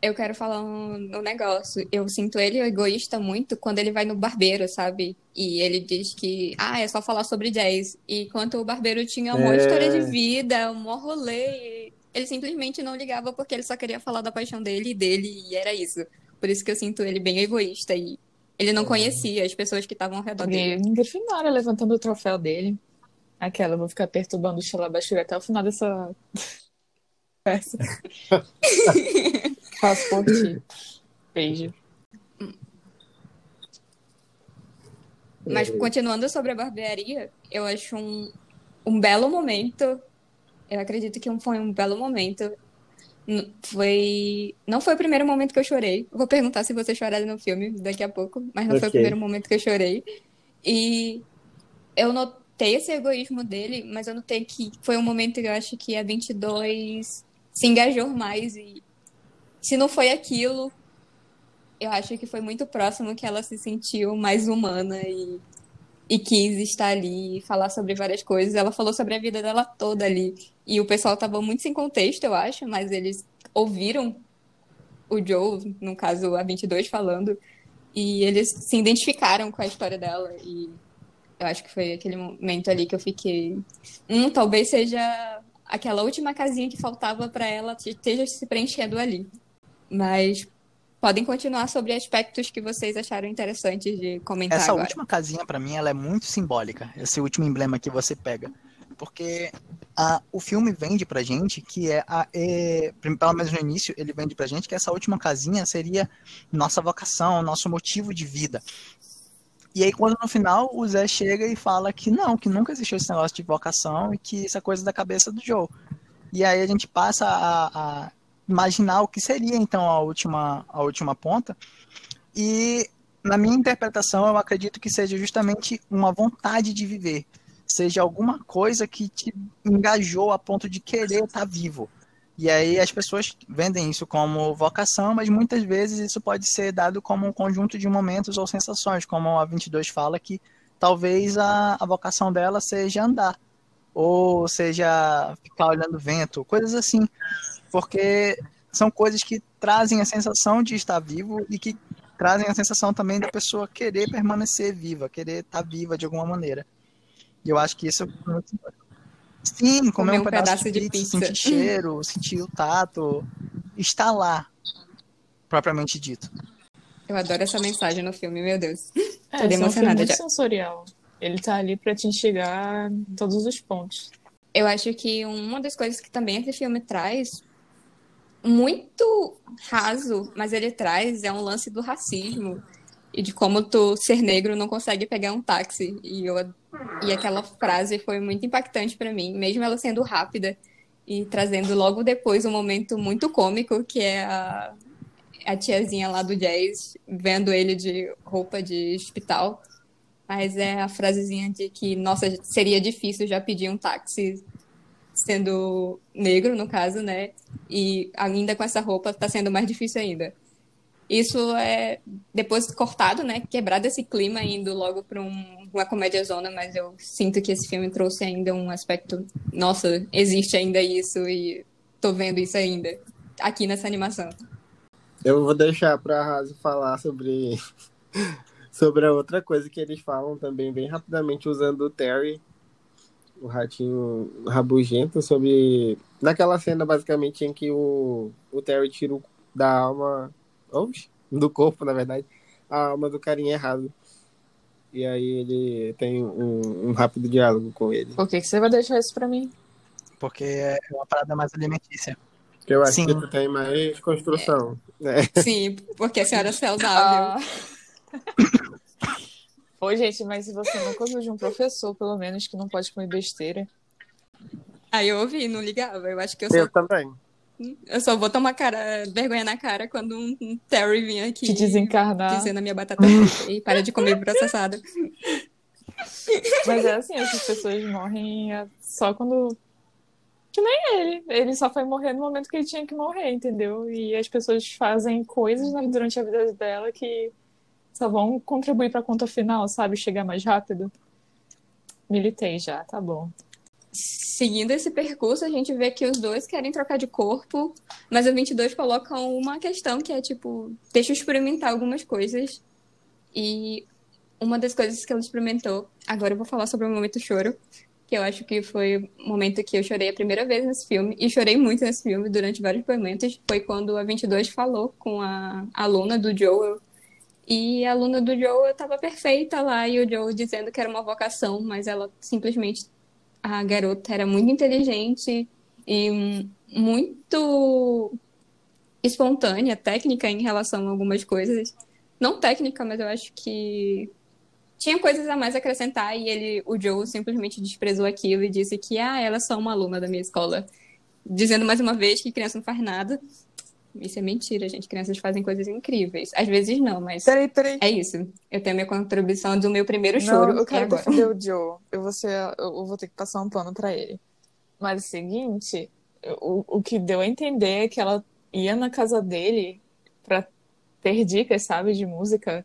Eu quero falar um, um negócio. Eu sinto ele egoísta muito quando ele vai no barbeiro, sabe? E ele diz que, ah, é só falar sobre jazz. E enquanto o barbeiro tinha uma É. história de vida, um maior rolê, ele simplesmente não ligava porque ele só queria falar da paixão dele e dele, e era isso. Por isso que eu sinto ele bem egoísta e ele não conhecia as pessoas que estavam ao redor dele. E Grifinória levantando o troféu dele. Aquela, eu vou ficar perturbando o Xalabashura até o final dessa peça. Faço por ti. Beijo. Mas continuando sobre a barbearia, eu acho um, um belo momento. Eu acredito que um- foi um belo momento. Foi. Não foi o primeiro momento que eu chorei. Vou perguntar se vocês choraram no filme daqui a pouco, mas não foi o primeiro momento que eu chorei. E eu notei esse egoísmo dele, mas eu notei que foi um momento que eu acho que a 22 se engajou mais. E se não foi aquilo, eu acho que foi muito próximo que ela se sentiu mais humana e, e quis estar ali e falar sobre várias coisas. Ela falou sobre a vida dela toda ali. E o pessoal estava muito sem contexto, eu acho, mas eles ouviram o Joe, no caso a 22, falando, e eles se identificaram com a história dela. E eu acho que foi aquele momento ali que eu fiquei. Hum, talvez seja aquela última casinha que faltava para ela esteja se preenchendo ali. Mas podem continuar sobre aspectos que vocês acharam interessantes de comentar Essa agora. última casinha, pra mim, ela é muito simbólica. Esse último emblema que você pega. Porque a, o filme vende pra gente que é, a, é, pelo menos no início, ele vende pra gente que essa última casinha seria nossa vocação, nosso motivo de vida. E aí, quando no final o Zé chega e fala que não, que nunca existiu esse negócio de vocação e que isso é coisa da cabeça do Joe. E aí a gente passa a, a imaginar o que seria então a última, a última ponta. E na minha interpretação, eu acredito que seja justamente uma vontade de viver. Seja alguma coisa que te engajou a ponto de querer estar vivo. E aí as pessoas vendem isso como vocação, mas muitas vezes isso pode ser dado como um conjunto de momentos ou sensações, como a 22 fala que talvez a, a vocação dela seja andar, ou seja ficar olhando vento, coisas assim. Porque são coisas que trazem a sensação de estar vivo e que trazem a sensação também da pessoa querer permanecer viva, querer estar viva de alguma maneira. E eu acho que isso é muito importante. Sim, comer, um, pedaço, de, pizza, sentir cheiro, sentir o tato, estar lá, propriamente dito. Eu adoro essa mensagem no filme, meu Deus. É, Tô é um muito já. sensorial. Ele tá ali pra te instigar em todos os pontos. Eu acho que uma das coisas que também esse filme traz, muito raso, mas ele traz, é um lance do racismo. E de como tu, ser negro, não consegue pegar um táxi. E, eu, e aquela frase foi muito impactante pra mim, mesmo ela sendo rápida e trazendo logo depois um momento muito cômico, que é a, a tiazinha lá do jazz vendo ele de roupa de hospital. Mas é a frasezinha de que, nossa, seria difícil já pedir um táxi sendo negro, no caso, né? E ainda com essa roupa tá sendo mais difícil ainda. isso é depois cortado, né? Quebrado esse clima, indo logo para um, uma comédia zona, mas eu sinto que esse filme trouxe ainda um aspecto. Nossa, existe ainda isso e tô vendo isso ainda aqui nessa animação. Eu vou deixar para a Raso falar sobre sobre a outra coisa que eles falam também bem rapidamente usando o Terry, o ratinho rabugento, sobre naquela cena basicamente em que o, o Terry tira da alma Oxe, do corpo, na verdade, a alma do carinha errado. E aí ele tem um, um rápido diálogo com ele. Por que, que você vai deixar isso pra mim? Porque é uma parada mais alimentícia. Porque eu acho Sim. que tu tem mais construção. É. Sim, porque a senhora é saudável. Ah. Oi, gente, mas se você nunca ouviu de um professor, pelo menos, que não pode comer besteira. Aí eu ouvi, não ligava. Eu acho que eu sou. Eu também. Eu só vou tomar cara, vergonha na cara quando um, um Terry vir aqui. Te desencarnar. Dizendo a minha batata frita e para de comer processado. Mas é assim, essas pessoas morrem é só quando. Que nem ele. Ele só foi morrer no momento que ele tinha que morrer, entendeu? E as pessoas fazem coisas durante a vida dela que só vão contribuir pra conta final, sabe? Chegar mais rápido. Militei já, tá bom seguindo esse percurso, a gente vê que os dois querem trocar de corpo, mas a 22 coloca uma questão que é tipo, deixa eu experimentar algumas coisas. E uma das coisas que ela experimentou, agora eu vou falar sobre o momento choro, que eu acho que foi o momento que eu chorei a primeira vez nesse filme, e chorei muito nesse filme durante vários momentos, foi quando a 22 falou com a aluna do Joel, e a aluna do Joel estava perfeita lá, e o Joel dizendo que era uma vocação, mas ela simplesmente a garota era muito inteligente e muito espontânea, técnica em relação a algumas coisas. Não técnica, mas eu acho que tinha coisas a mais acrescentar e ele, o Joe simplesmente desprezou aquilo e disse que ah, ela é só uma aluna da minha escola. Dizendo mais uma vez que criança não faz nada. Isso é mentira, gente. Crianças fazem coisas incríveis. Às vezes não, mas. Peraí, peraí. É isso. Eu tenho a minha contribuição do meu primeiro choro. Não, eu quero agora. defender o Joe. Eu vou, ser, eu vou ter que passar um pano pra ele. Mas é o seguinte, o, o que deu a entender é que ela ia na casa dele pra ter dicas, sabe, de música.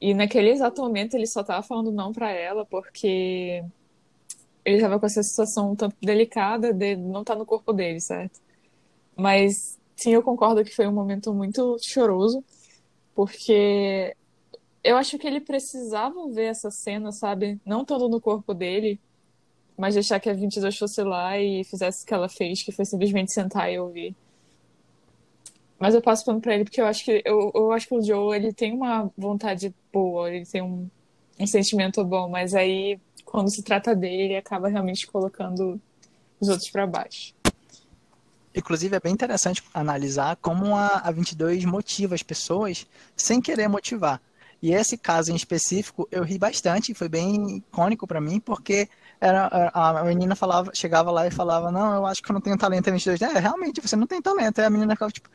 E naquele exato momento ele só tava falando não pra ela porque ele tava com essa situação um tanto delicada de não estar tá no corpo dele, certo? Mas sim, eu concordo que foi um momento muito choroso, porque eu acho que ele precisava ver essa cena, sabe? Não todo no corpo dele, mas deixar que a 22 fosse lá e fizesse o que ela fez, que foi simplesmente sentar e ouvir. Mas eu passo pano pra ele porque eu acho que eu, eu acho que o Joe ele tem uma vontade boa, ele tem um, um sentimento bom, mas aí quando se trata dele, ele acaba realmente colocando os outros para baixo. Inclusive, é bem interessante analisar como a, a 22 motiva as pessoas sem querer motivar. E esse caso em específico, eu ri bastante, foi bem icônico para mim, porque era, a menina falava, chegava lá e falava, não, eu acho que eu não tenho talento em 22. É, realmente, você não tem talento. Aí a menina ficava tipo,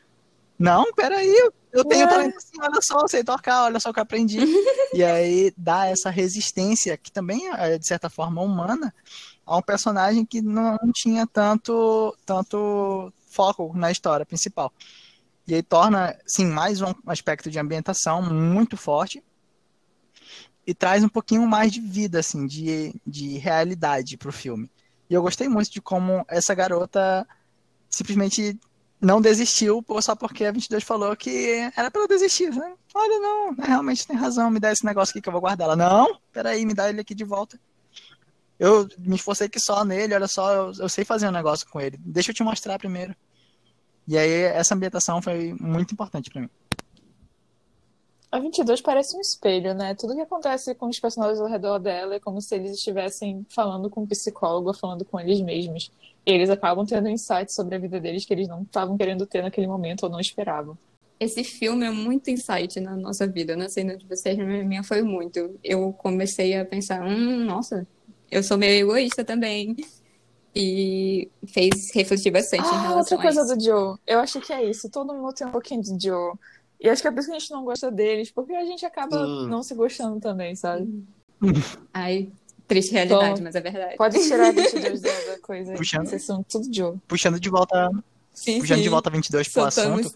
não, peraí, eu tenho talento sim, olha só, eu sei tocar, olha só o que eu aprendi. e aí dá essa resistência, que também é, de certa forma, humana, a um personagem que não tinha tanto, tanto foco na história principal. E aí torna, sim, mais um aspecto de ambientação muito forte e traz um pouquinho mais de vida, assim, de, de realidade para o filme. E eu gostei muito de como essa garota simplesmente não desistiu só porque a 22 falou que era para desistir. Né? Olha, não, realmente tem razão, me dá esse negócio aqui que eu vou guardar. Ela, não, peraí, me dá ele aqui de volta. Eu me esforcei aqui só nele, olha só, eu, eu sei fazer um negócio com ele. Deixa eu te mostrar primeiro. E aí essa ambientação foi muito importante para mim. A 22 parece um espelho, né? Tudo que acontece com os personagens ao redor dela é como se eles estivessem falando com um psicólogo, falando com eles mesmos. E eles acabam tendo insights sobre a vida deles que eles não estavam querendo ter naquele momento ou não esperavam. Esse filme é muito insight na nossa vida, né? Sendo de vocês, minha foi muito. Eu comecei a pensar, hum, nossa, eu sou meio egoísta também. E fez refletir bastante ah, em relação outra coisa do Joe. Eu acho que é isso. Todo mundo tem um pouquinho de Joe. E acho que é por isso que a gente não gosta deles, porque a gente acaba hum. não se gostando também, sabe? Ai, triste realidade, Tom, mas é verdade. Pode tirar a 22 da coisa. Puxando, Vocês são tudo Joe. Puxando de volta, sim, puxando sim. de volta 22 pro assunto.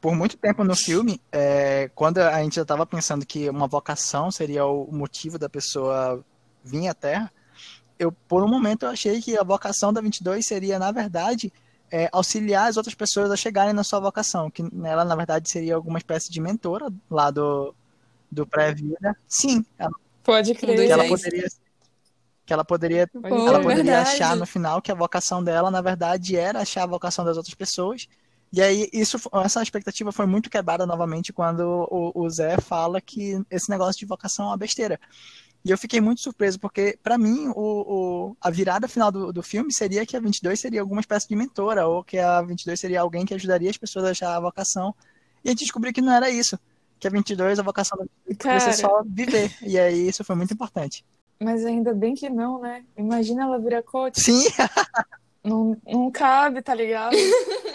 Por muito tempo no filme, é, é, quando a gente já estava pensando que uma vocação seria o motivo da pessoa vir à Terra, eu por um momento eu achei que a vocação da 22 seria, na verdade, é, auxiliar as outras pessoas a chegarem na sua vocação, que ela, na verdade, seria alguma espécie de mentora lá do, do pré-vida. Sim. Ela, Pode crer. Que ela poderia, que ela poderia, Pô, ela poderia achar no final que a vocação dela, na verdade, era achar a vocação das outras pessoas. E aí, isso, essa expectativa foi muito quebrada novamente quando o, o Zé fala que esse negócio de vocação é uma besteira. E eu fiquei muito surpreso, porque, para mim, o, o, a virada final do, do filme seria que a 22 seria alguma espécie de mentora, ou que a 22 seria alguém que ajudaria as pessoas a achar a vocação. E a gente descobriu que não era isso. Que a 22, a vocação da 22 é só viver. E aí, isso foi muito importante. Mas ainda bem que não, né? Imagina ela virar coach. Sim! não, não cabe, tá ligado?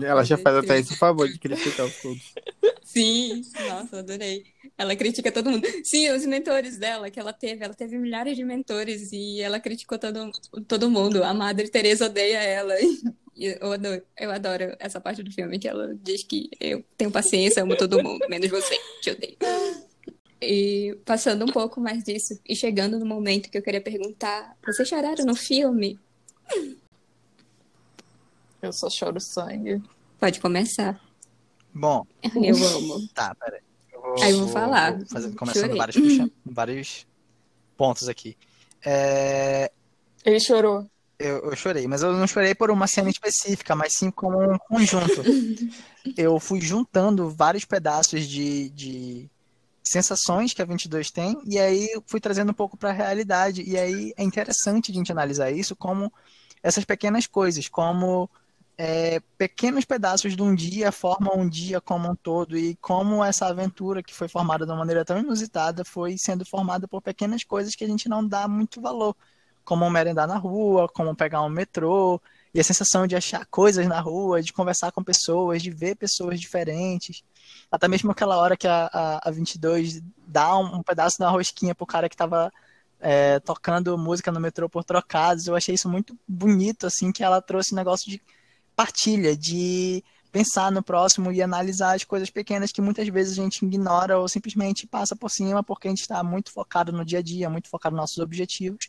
Ela já faz até esse favor de criticar os coaches. Sim, nossa, adorei. Ela critica todo mundo. Sim, os mentores dela que ela teve, ela teve milhares de mentores e ela criticou todo, todo mundo. A Madre Teresa odeia ela. E eu adoro, eu adoro essa parte do filme que ela diz que eu tenho paciência, amo todo mundo, menos você, te odeio. E passando um pouco mais disso e chegando no momento que eu queria perguntar, vocês choraram no filme? Eu só choro sangue. Pode começar. Bom. Eu amo. Tá, peraí. Eu vou, Aí eu vou falar. Vou fazer, começando vários, puxa, vários pontos aqui. É... Ele chorou. Eu, eu, chorei, mas eu não chorei por uma cena específica, mas sim como um conjunto. eu fui juntando vários pedaços de, de sensações que a 22 tem, e aí fui trazendo um pouco para a realidade. E aí é interessante a gente analisar isso como essas pequenas coisas, como é, pequenos pedaços de um dia formam um dia como um todo e como essa aventura que foi formada de uma maneira tão inusitada foi sendo formada por pequenas coisas que a gente não dá muito valor, como merendar na rua, como pegar um metrô e a sensação de achar coisas na rua, de conversar com pessoas, de ver pessoas diferentes. Até mesmo aquela hora que a, a, a 22 dá um, um pedaço da rosquinha pro cara que estava é, tocando música no metrô por trocados. Eu achei isso muito bonito, assim, que ela trouxe um negócio de partilha, de pensar no próximo e analisar as coisas pequenas que muitas vezes a gente ignora ou simplesmente passa por cima porque a gente está muito focado no dia a dia, muito focado nos nossos objetivos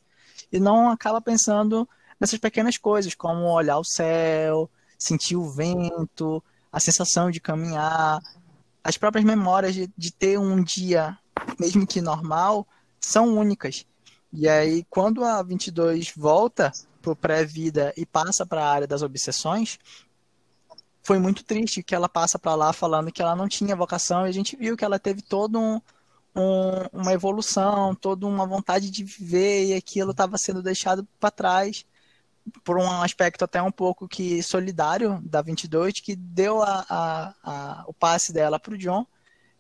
e não acaba pensando nessas pequenas coisas, como olhar o céu, sentir o vento, a sensação de caminhar, as próprias memórias de, de ter um dia, mesmo que normal, são únicas. E aí, quando a 22 volta pro pré-vida e passa para a área das obsessões, foi muito triste que ela passa para lá falando que ela não tinha vocação e a gente viu que ela teve todo um, um, uma evolução, toda uma vontade de viver e aquilo estava sendo deixado para trás por um aspecto até um pouco que solidário da 22 que deu a, a, a o passe dela para o John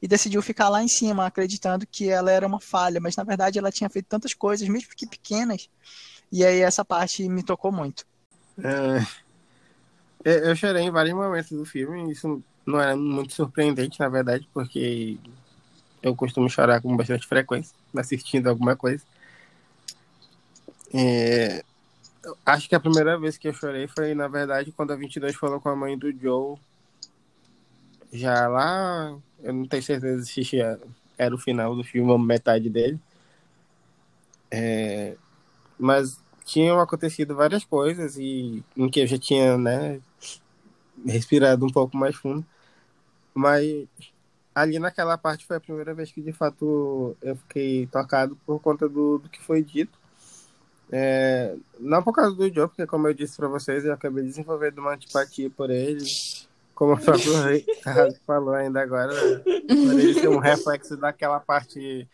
e decidiu ficar lá em cima acreditando que ela era uma falha, mas na verdade ela tinha feito tantas coisas, mesmo que pequenas, e aí essa parte me tocou muito. É, eu chorei em vários momentos do filme. Isso não era muito surpreendente, na verdade, porque eu costumo chorar com bastante frequência assistindo alguma coisa. É, acho que a primeira vez que eu chorei foi, na verdade, quando a 22 falou com a mãe do Joe. Já lá, eu não tenho certeza se era o final do filme, metade dele. É, mas tinham acontecido várias coisas e em que eu já tinha, né, respirado um pouco mais fundo. Mas ali naquela parte foi a primeira vez que de fato eu fiquei tocado por conta do, do que foi dito. É, não por causa do Joe, porque como eu disse para vocês, eu acabei desenvolvendo uma antipatia por ele. Como o próprio falou ainda agora, ele ser um reflexo daquela parte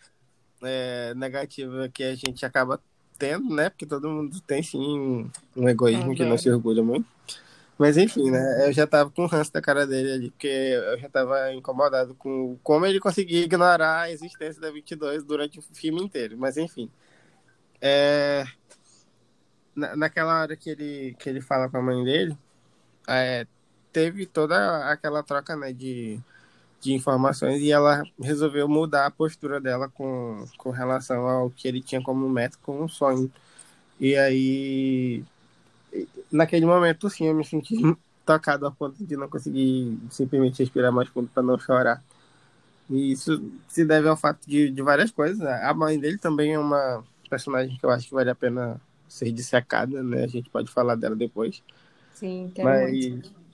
é, negativa que a gente acaba tendo, né? Porque todo mundo tem sim um egoísmo uhum. que não se orgulha muito. Mas enfim, né? Eu já tava com o ranço da cara dele ali, porque eu já tava incomodado com como ele conseguia ignorar a existência da 22 durante o filme inteiro. Mas enfim. É... Na, naquela hora que ele, que ele fala com a mãe dele, é, teve toda aquela troca, né, de de informações e ela resolveu mudar a postura dela com, com relação ao que ele tinha como meta, como um sonho. E aí, naquele momento, sim, eu me senti tocado a ponto de não conseguir simplesmente respirar mais fundo para não chorar. E isso se deve ao fato de, de várias coisas. A mãe dele também é uma personagem que eu acho que vale a pena ser dissecada, né? A gente pode falar dela depois. Sim, quero mas, muito.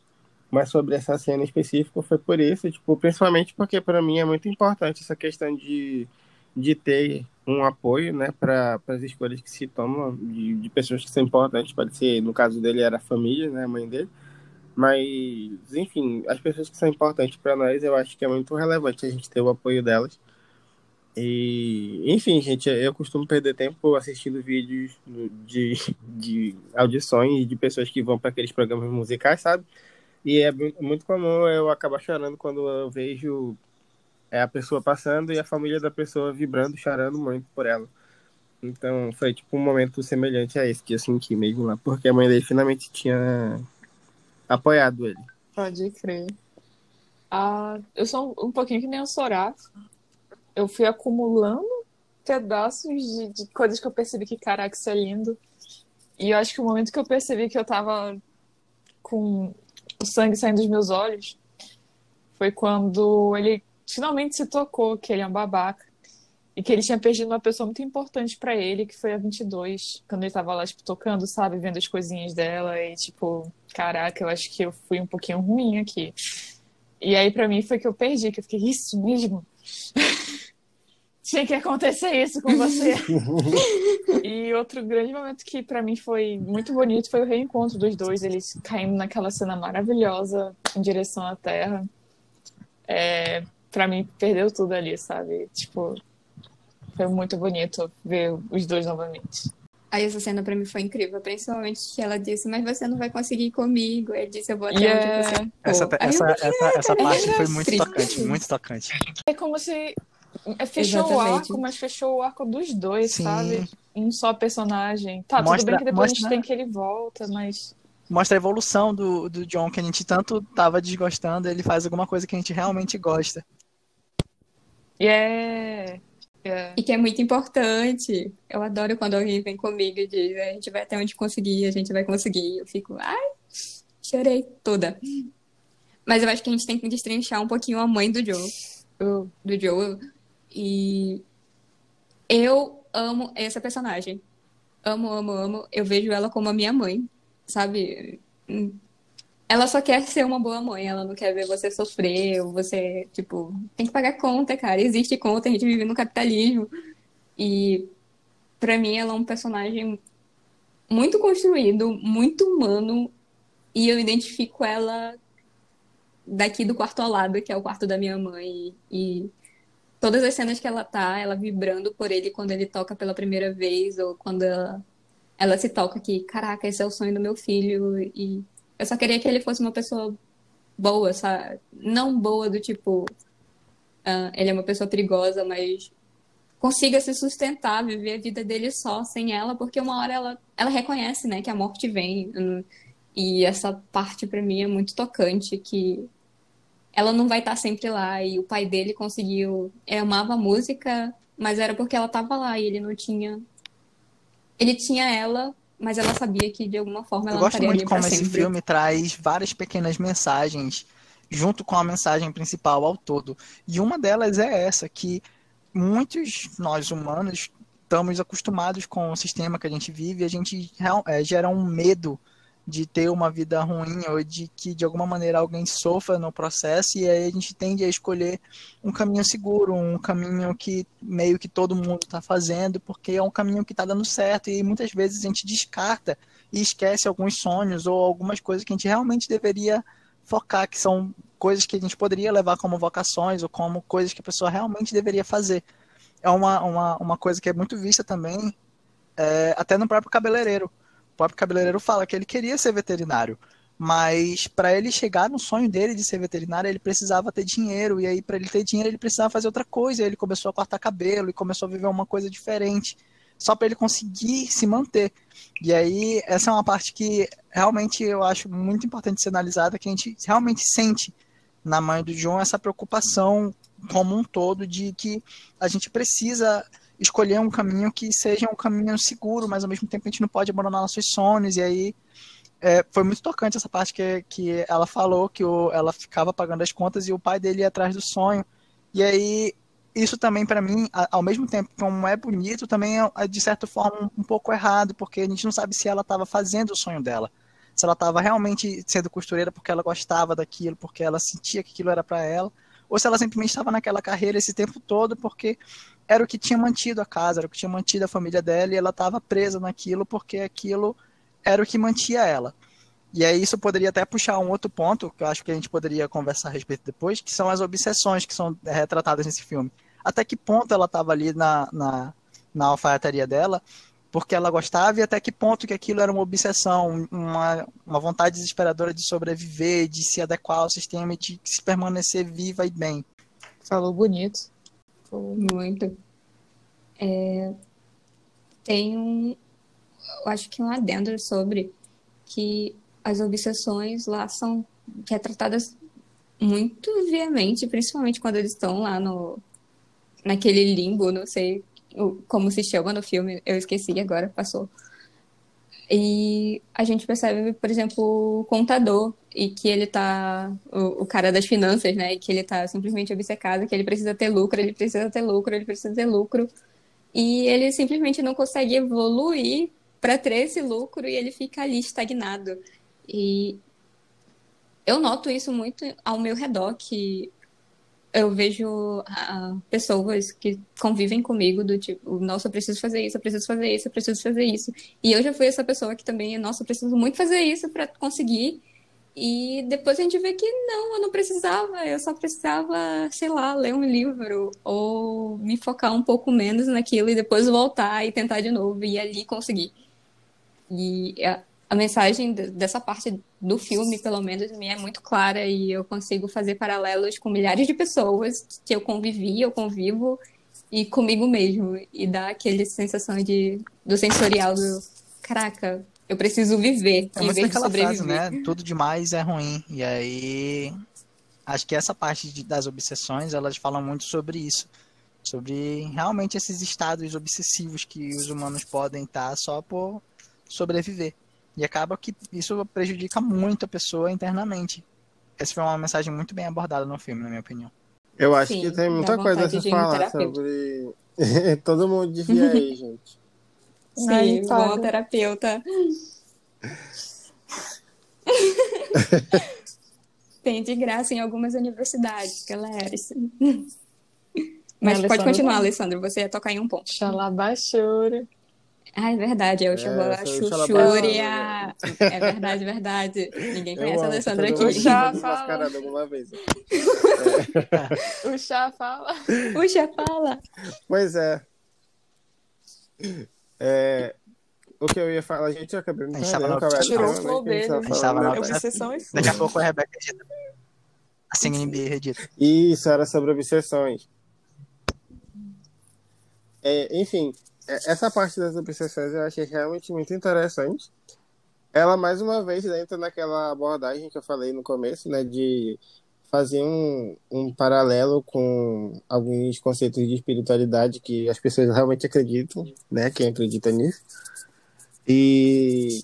Mas sobre essa cena específica foi por isso, tipo, principalmente porque para mim é muito importante essa questão de, de ter um apoio, né, para as escolhas que se tomam de, de pessoas que são importantes. Pode ser, no caso dele, era a família, né, a mãe dele mas, enfim, as pessoas que são importantes para nós, eu acho que é muito relevante a gente ter o apoio delas. E, enfim, gente, eu costumo perder tempo assistindo vídeos de, de audições de pessoas que vão para aqueles programas musicais, sabe? E é muito comum eu acabar chorando quando eu vejo é, a pessoa passando e a família da pessoa vibrando, chorando muito por ela. Então foi tipo um momento semelhante a esse que eu senti mesmo lá, porque a mãe dele finalmente tinha apoiado ele. Pode crer. Ah, eu sou um, pouquinho que nem o Soraf. Eu fui acumulando pedaços de, de, coisas que eu percebi que, caraca, isso é lindo. E eu acho que o momento que eu percebi que eu tava com o sangue saindo dos meus olhos foi quando ele finalmente se tocou que ele é um babaca. E que ele tinha perdido uma pessoa muito importante para ele, que foi a 22. Quando ele tava lá, tipo, tocando, sabe? Vendo as coisinhas dela. E, tipo, caraca, eu acho que eu fui um pouquinho ruim aqui. E aí, para mim, foi que eu perdi. Que eu fiquei, isso mesmo? Tinha que acontecer isso com você. e outro grande momento que para mim foi muito bonito foi o reencontro dos dois. Eles caindo naquela cena maravilhosa em direção à Terra. É, para mim, perdeu tudo ali, sabe? Tipo, foi muito bonito ver os dois novamente. Aí essa cena pra mim foi incrível, principalmente que ela disse, mas você não vai conseguir ir comigo. Ele disse, eu vou até yeah. onde você for. Essa, essa, essa, essa parte foi muito triste. tocante, muito tocante. É como se fechou Exatamente. o arco, mas fechou o arco dos dois, Sim. sabe? Um só personagem. Tá, mostra, tudo bem que depois mostra... a gente tem que ele volta, mas mostra a evolução do, do John, que a gente tanto tava desgostando, ele faz alguma coisa que a gente realmente gosta. Yeah. É. E que é muito importante. Eu adoro quando alguém vem comigo e diz: a gente vai até onde conseguir, a gente vai conseguir. Eu fico, ai, chorei toda. Mas eu acho que a gente tem que destrinchar um pouquinho a mãe do Joe. Do Joe. E eu amo essa personagem. Amo, amo, amo. Eu vejo ela como a minha mãe, sabe? ela só quer ser uma boa mãe, ela não quer ver você sofrer, ou você, tipo, tem que pagar conta, cara. Existe conta, a gente vive no capitalismo. E para mim ela é um personagem muito construído, muito humano, e eu identifico ela daqui do quarto ao lado, que é o quarto da minha mãe, e todas as cenas que ela tá, ela vibrando por ele quando ele toca pela primeira vez, ou quando ela, ela se toca que, caraca, esse é o sonho do meu filho, e eu só queria que ele fosse uma pessoa boa, sabe? Não boa do tipo. Uh, ele é uma pessoa perigosa, mas consiga se sustentar, viver a vida dele só, sem ela, porque uma hora ela, ela reconhece, né, que a morte vem. E essa parte para mim é muito tocante, que ela não vai estar sempre lá. E o pai dele conseguiu. Ele amava a música, mas era porque ela estava lá e ele não tinha. Ele tinha ela mas ela sabia que de alguma forma ela Eu gosto muito como esse filme traz várias pequenas mensagens junto com a mensagem principal ao todo. E uma delas é essa que muitos nós humanos estamos acostumados com o sistema que a gente vive, e a gente é, gera um medo de ter uma vida ruim ou de que de alguma maneira alguém sofra no processo e aí a gente tende a escolher um caminho seguro, um caminho que meio que todo mundo está fazendo porque é um caminho que está dando certo e muitas vezes a gente descarta e esquece alguns sonhos ou algumas coisas que a gente realmente deveria focar, que são coisas que a gente poderia levar como vocações ou como coisas que a pessoa realmente deveria fazer. É uma, uma, uma coisa que é muito vista também, é, até no próprio cabeleireiro próprio cabeleireiro fala que ele queria ser veterinário, mas para ele chegar no sonho dele de ser veterinário, ele precisava ter dinheiro, e aí para ele ter dinheiro ele precisava fazer outra coisa, e ele começou a cortar cabelo e começou a viver uma coisa diferente, só para ele conseguir se manter. E aí essa é uma parte que realmente eu acho muito importante ser analisada, que a gente realmente sente na mãe do John essa preocupação como um todo de que a gente precisa escolher um caminho que seja um caminho seguro, mas ao mesmo tempo a gente não pode abandonar nossos sonhos. E aí é, foi muito tocante essa parte que, que ela falou que o, ela ficava pagando as contas e o pai dele ia atrás do sonho. E aí, isso também para mim, ao mesmo tempo como é bonito, também é, é de certa forma um pouco errado, porque a gente não sabe se ela estava fazendo o sonho dela. Se ela estava realmente sendo costureira porque ela gostava daquilo, porque ela sentia que aquilo era para ela, ou se ela simplesmente estava naquela carreira esse tempo todo porque era o que tinha mantido a casa, era o que tinha mantido a família dela e ela estava presa naquilo porque aquilo era o que mantinha ela. E aí isso poderia até puxar um outro ponto, que eu acho que a gente poderia conversar a respeito depois, que são as obsessões que são é, retratadas nesse filme. Até que ponto ela estava ali na, na, na alfaiataria dela, porque ela gostava, e até que ponto que aquilo era uma obsessão, uma, uma vontade desesperadora de sobreviver, de se adequar ao sistema e de se permanecer viva e bem. Falou bonito. Muito. É, tem um, eu acho que um adendo sobre que as obsessões lá são retratadas muito veemente, principalmente quando eles estão lá no naquele limbo, não sei como se chama no filme, eu esqueci agora, passou. E a gente percebe, por exemplo, o contador, e que ele tá. O, o, cara das finanças, né? E que ele tá simplesmente obcecado, que ele precisa ter lucro, ele precisa ter lucro, ele precisa ter lucro. E ele simplesmente não consegue evoluir para ter esse lucro e ele fica ali estagnado. E eu noto isso muito ao meu redor, que eu vejo uh, pessoas que convivem comigo do tipo, nossa, eu preciso fazer isso, eu preciso fazer isso, eu preciso fazer isso. E eu já fui essa pessoa que também, nossa, eu preciso muito fazer isso para conseguir. E depois a gente vê que não, eu não precisava, eu só precisava, sei lá, ler um livro ou me focar um pouco menos naquilo e depois voltar e tentar de novo e ali conseguir. E a mensagem dessa parte do filme, pelo menos, me é muito clara e eu consigo fazer paralelos com milhares de pessoas que eu convivi, eu convivo e comigo mesmo e dá aquele sensação de do sensorial do caraca, eu preciso viver é, em vez de sobreviver. Frase, né? Tudo demais é ruim. E aí acho que essa parte de, das obsessões, elas falam muito sobre isso. Sobre realmente esses estados obsessivos que os humanos podem estar só por sobreviver. E acaba que isso prejudica muito a pessoa internamente. Essa foi uma mensagem muito bem abordada no filme, na minha opinião. Eu acho Sim, que tem muita coisa a se falar sobre. Todo mundo devia ir, gente. Sim, Aí, bom terapeuta. tem de graça em algumas universidades, galera. Mas pode continuar, Alessandro. Você ia tocar em um ponto. Xalabachura. Ah, é verdade, é o Xalá, é, Xuxúria. É verdade, verdade. Ninguém conhece a Alessandra aqui. O chá fala. alguma vez. É. O chá fala. O chá fala. Pois é. é. O que eu ia falar, a gente acabou de entender. Tirou o flow dele. Obsessão e Daqui a pouco a Rebeca edita. Assim, NBA edita. Isso, era sobre obsessões. É, enfim, é, essa parte das obsessões eu achei realmente muito interessante. Ela, mais uma vez, entra naquela abordagem que eu falei no começo, né, de fazer um, um paralelo com alguns conceitos de espiritualidade que as pessoas realmente acreditam, né, quem acredita nisso. E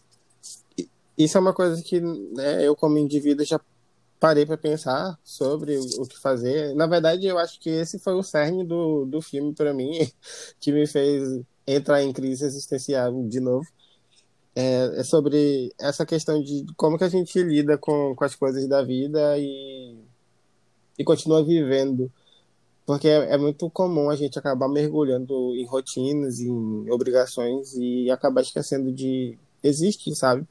isso é uma coisa que né, eu, como indivíduo, já parei para pensar sobre o, que fazer. Na verdade, eu acho que esse foi o cerne do, do filme para mim, que me fez entrar em crise existencial de novo. É, é, sobre essa questão de como que a gente lida com, com as coisas da vida e, e continua vivendo. Porque é, é muito comum a gente acabar mergulhando em rotinas, em obrigações e acabar esquecendo de existir, sabe?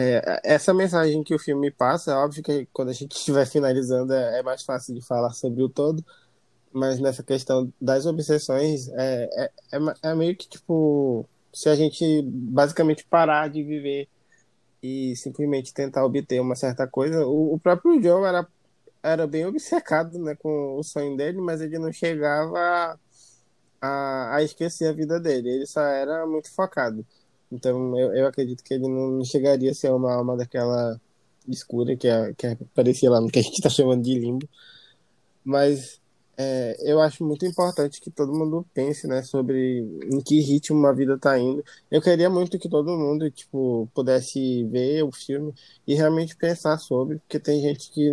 É, essa mensagem que o filme passa, é óbvio que quando a gente estiver finalizando é, é mais fácil de falar sobre o todo, mas nessa questão das obsessões, é, é, é, é, meio que tipo, se a gente basicamente parar de viver e simplesmente tentar obter uma certa coisa, o, o próprio Joe era, era bem obcecado né, com o sonho dele, mas ele não chegava a, a esquecer a vida dele, ele só era muito focado. Então eu, eu acredito que ele não chegaria a ser uma alma daquela escura que, é, que aparecia lá no que a gente está chamando de limbo. Mas é, eu acho muito importante que todo mundo pense, né, sobre em que ritmo a vida está indo. Eu queria muito que todo mundo, tipo, pudesse ver o filme e realmente pensar sobre, porque tem gente que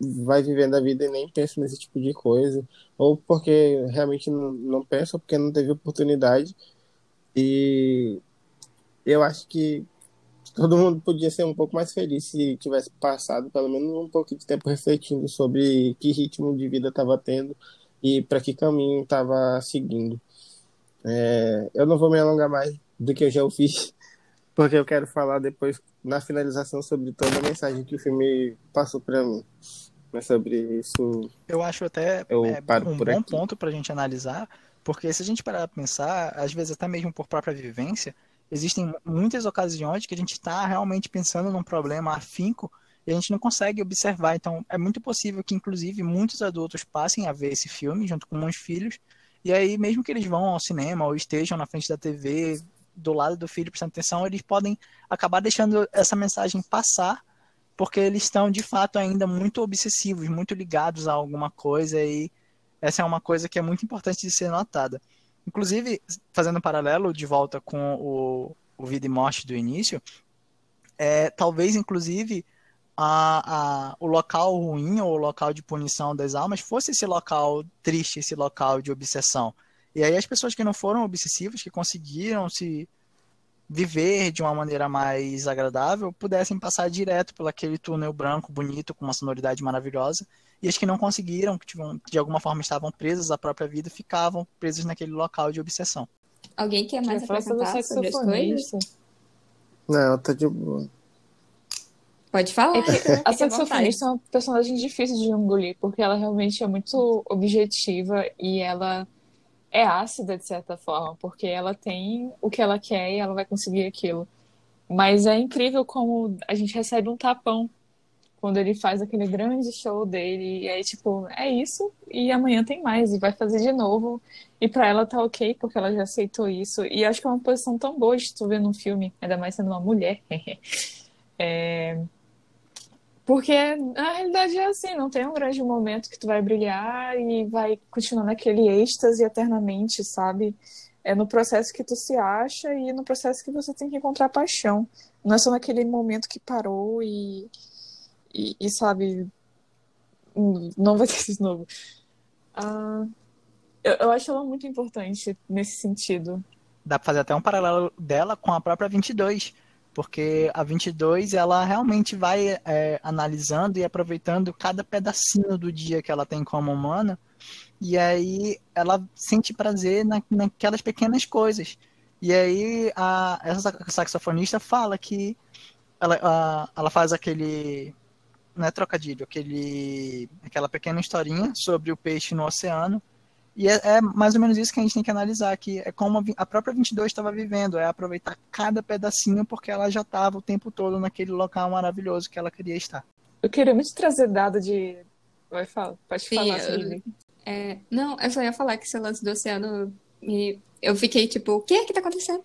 vai vivendo a vida e nem pensa nesse tipo de coisa, ou porque realmente não, não pensa, porque não teve oportunidade. E eu acho que todo mundo podia ser um pouco mais feliz se tivesse passado pelo menos um pouco de tempo refletindo sobre que ritmo de vida estava tendo e para que caminho estava seguindo. É, eu não vou me alongar mais do que eu já fiz, porque eu quero falar depois, na finalização, sobre toda a mensagem que o filme passou para mim. Mas sobre isso. Eu acho até eu é, um bom aqui. ponto para a gente analisar, porque se a gente parar para pensar, às vezes até mesmo por própria vivência, existem muitas ocasiões que a gente está realmente pensando num problema afinco e a gente não consegue observar. Então, é muito possível que, inclusive, muitos adultos passem a ver esse filme junto com os filhos, e aí, mesmo que eles vão ao cinema ou estejam na frente da TV, do lado do filho prestando atenção, eles podem acabar deixando essa mensagem passar, porque eles estão, de fato, ainda muito obsessivos, muito ligados a alguma coisa, e essa é uma coisa que é muito importante de ser notada. Inclusive, fazendo um paralelo de volta com o, o Vida e Morte do início, é, talvez, inclusive, a, a, o local ruim ou o local de punição das almas fosse esse local triste, esse local de obsessão. E aí as pessoas que não foram obsessivas, que conseguiram se viver de uma maneira mais agradável, pudessem passar direto por aquele túnel branco, bonito, com uma sonoridade maravilhosa, e as que não conseguiram, que de alguma forma estavam presas à própria vida, ficavam presas naquele local de obsessão. Alguém quer mais do acrescentar sobre as coisas? Não, tá de boa. Pode falar. É que a saxofonista é uma personagem difícil de engolir, porque ela realmente é muito objetiva e ela é ácida de certa forma, porque ela tem o que ela quer e ela vai conseguir aquilo. Mas é incrível como a gente recebe um tapão quando ele faz aquele grande show dele e aí tipo, é isso e amanhã tem mais e vai fazer de novo. E pra ela tá OK, porque ela já aceitou isso. E acho que é uma posição tão boa de tu ver num filme, ainda mais sendo uma mulher. É, Porque na realidade é assim, não tem um grande momento que tu vai brilhar e vai continuar naquele êxtase eternamente, sabe? É no processo que tu se acha e no processo que você tem que encontrar paixão. Não é só naquele momento que parou e, e, e, sabe, não vai ter de novo. Ah, eu, eu acho ela muito importante nesse sentido. Dá pra fazer até um paralelo dela com a própria 22, porque a 22 ela realmente vai é, analisando e aproveitando cada pedacinho do dia que ela tem como humana, e aí ela sente prazer na, naquelas pequenas coisas. E aí a, essa saxofonista fala que ela, a, ela faz aquele. Não é trocadilho, aquele, aquela pequena historinha sobre o peixe no oceano. E é, é mais ou menos isso que a gente tem que analisar, que é como a, própria 22 estava vivendo, é aproveitar cada pedacinho porque ela já estava o tempo todo naquele local maravilhoso que ela queria estar. Eu queria muito trazer dado de. Vai falar, pode Sim, falar, eu- Silvia. É, não, eu só ia falar que esse lance do oceano, me- eu fiquei tipo, o que que tá acontecendo?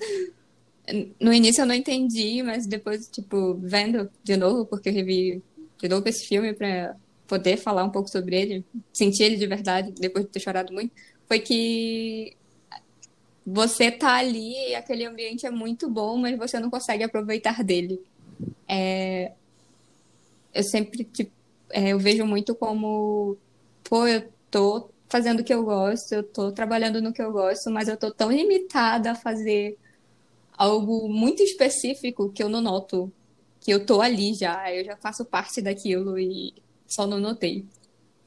No início eu não entendi, mas depois, tipo, vendo de novo, porque eu revi de novo esse filme pra poder falar um pouco sobre ele, sentir ele de verdade, depois de ter chorado muito, foi que você tá ali e aquele ambiente é muito bom, mas você não consegue aproveitar dele. É, eu sempre, tipo, é, eu vejo muito como, pô, eu tô fazendo o que eu gosto, eu tô trabalhando no que eu gosto, mas eu tô tão limitada a fazer algo muito específico que eu não noto que eu tô ali já, eu já faço parte daquilo e só não notei.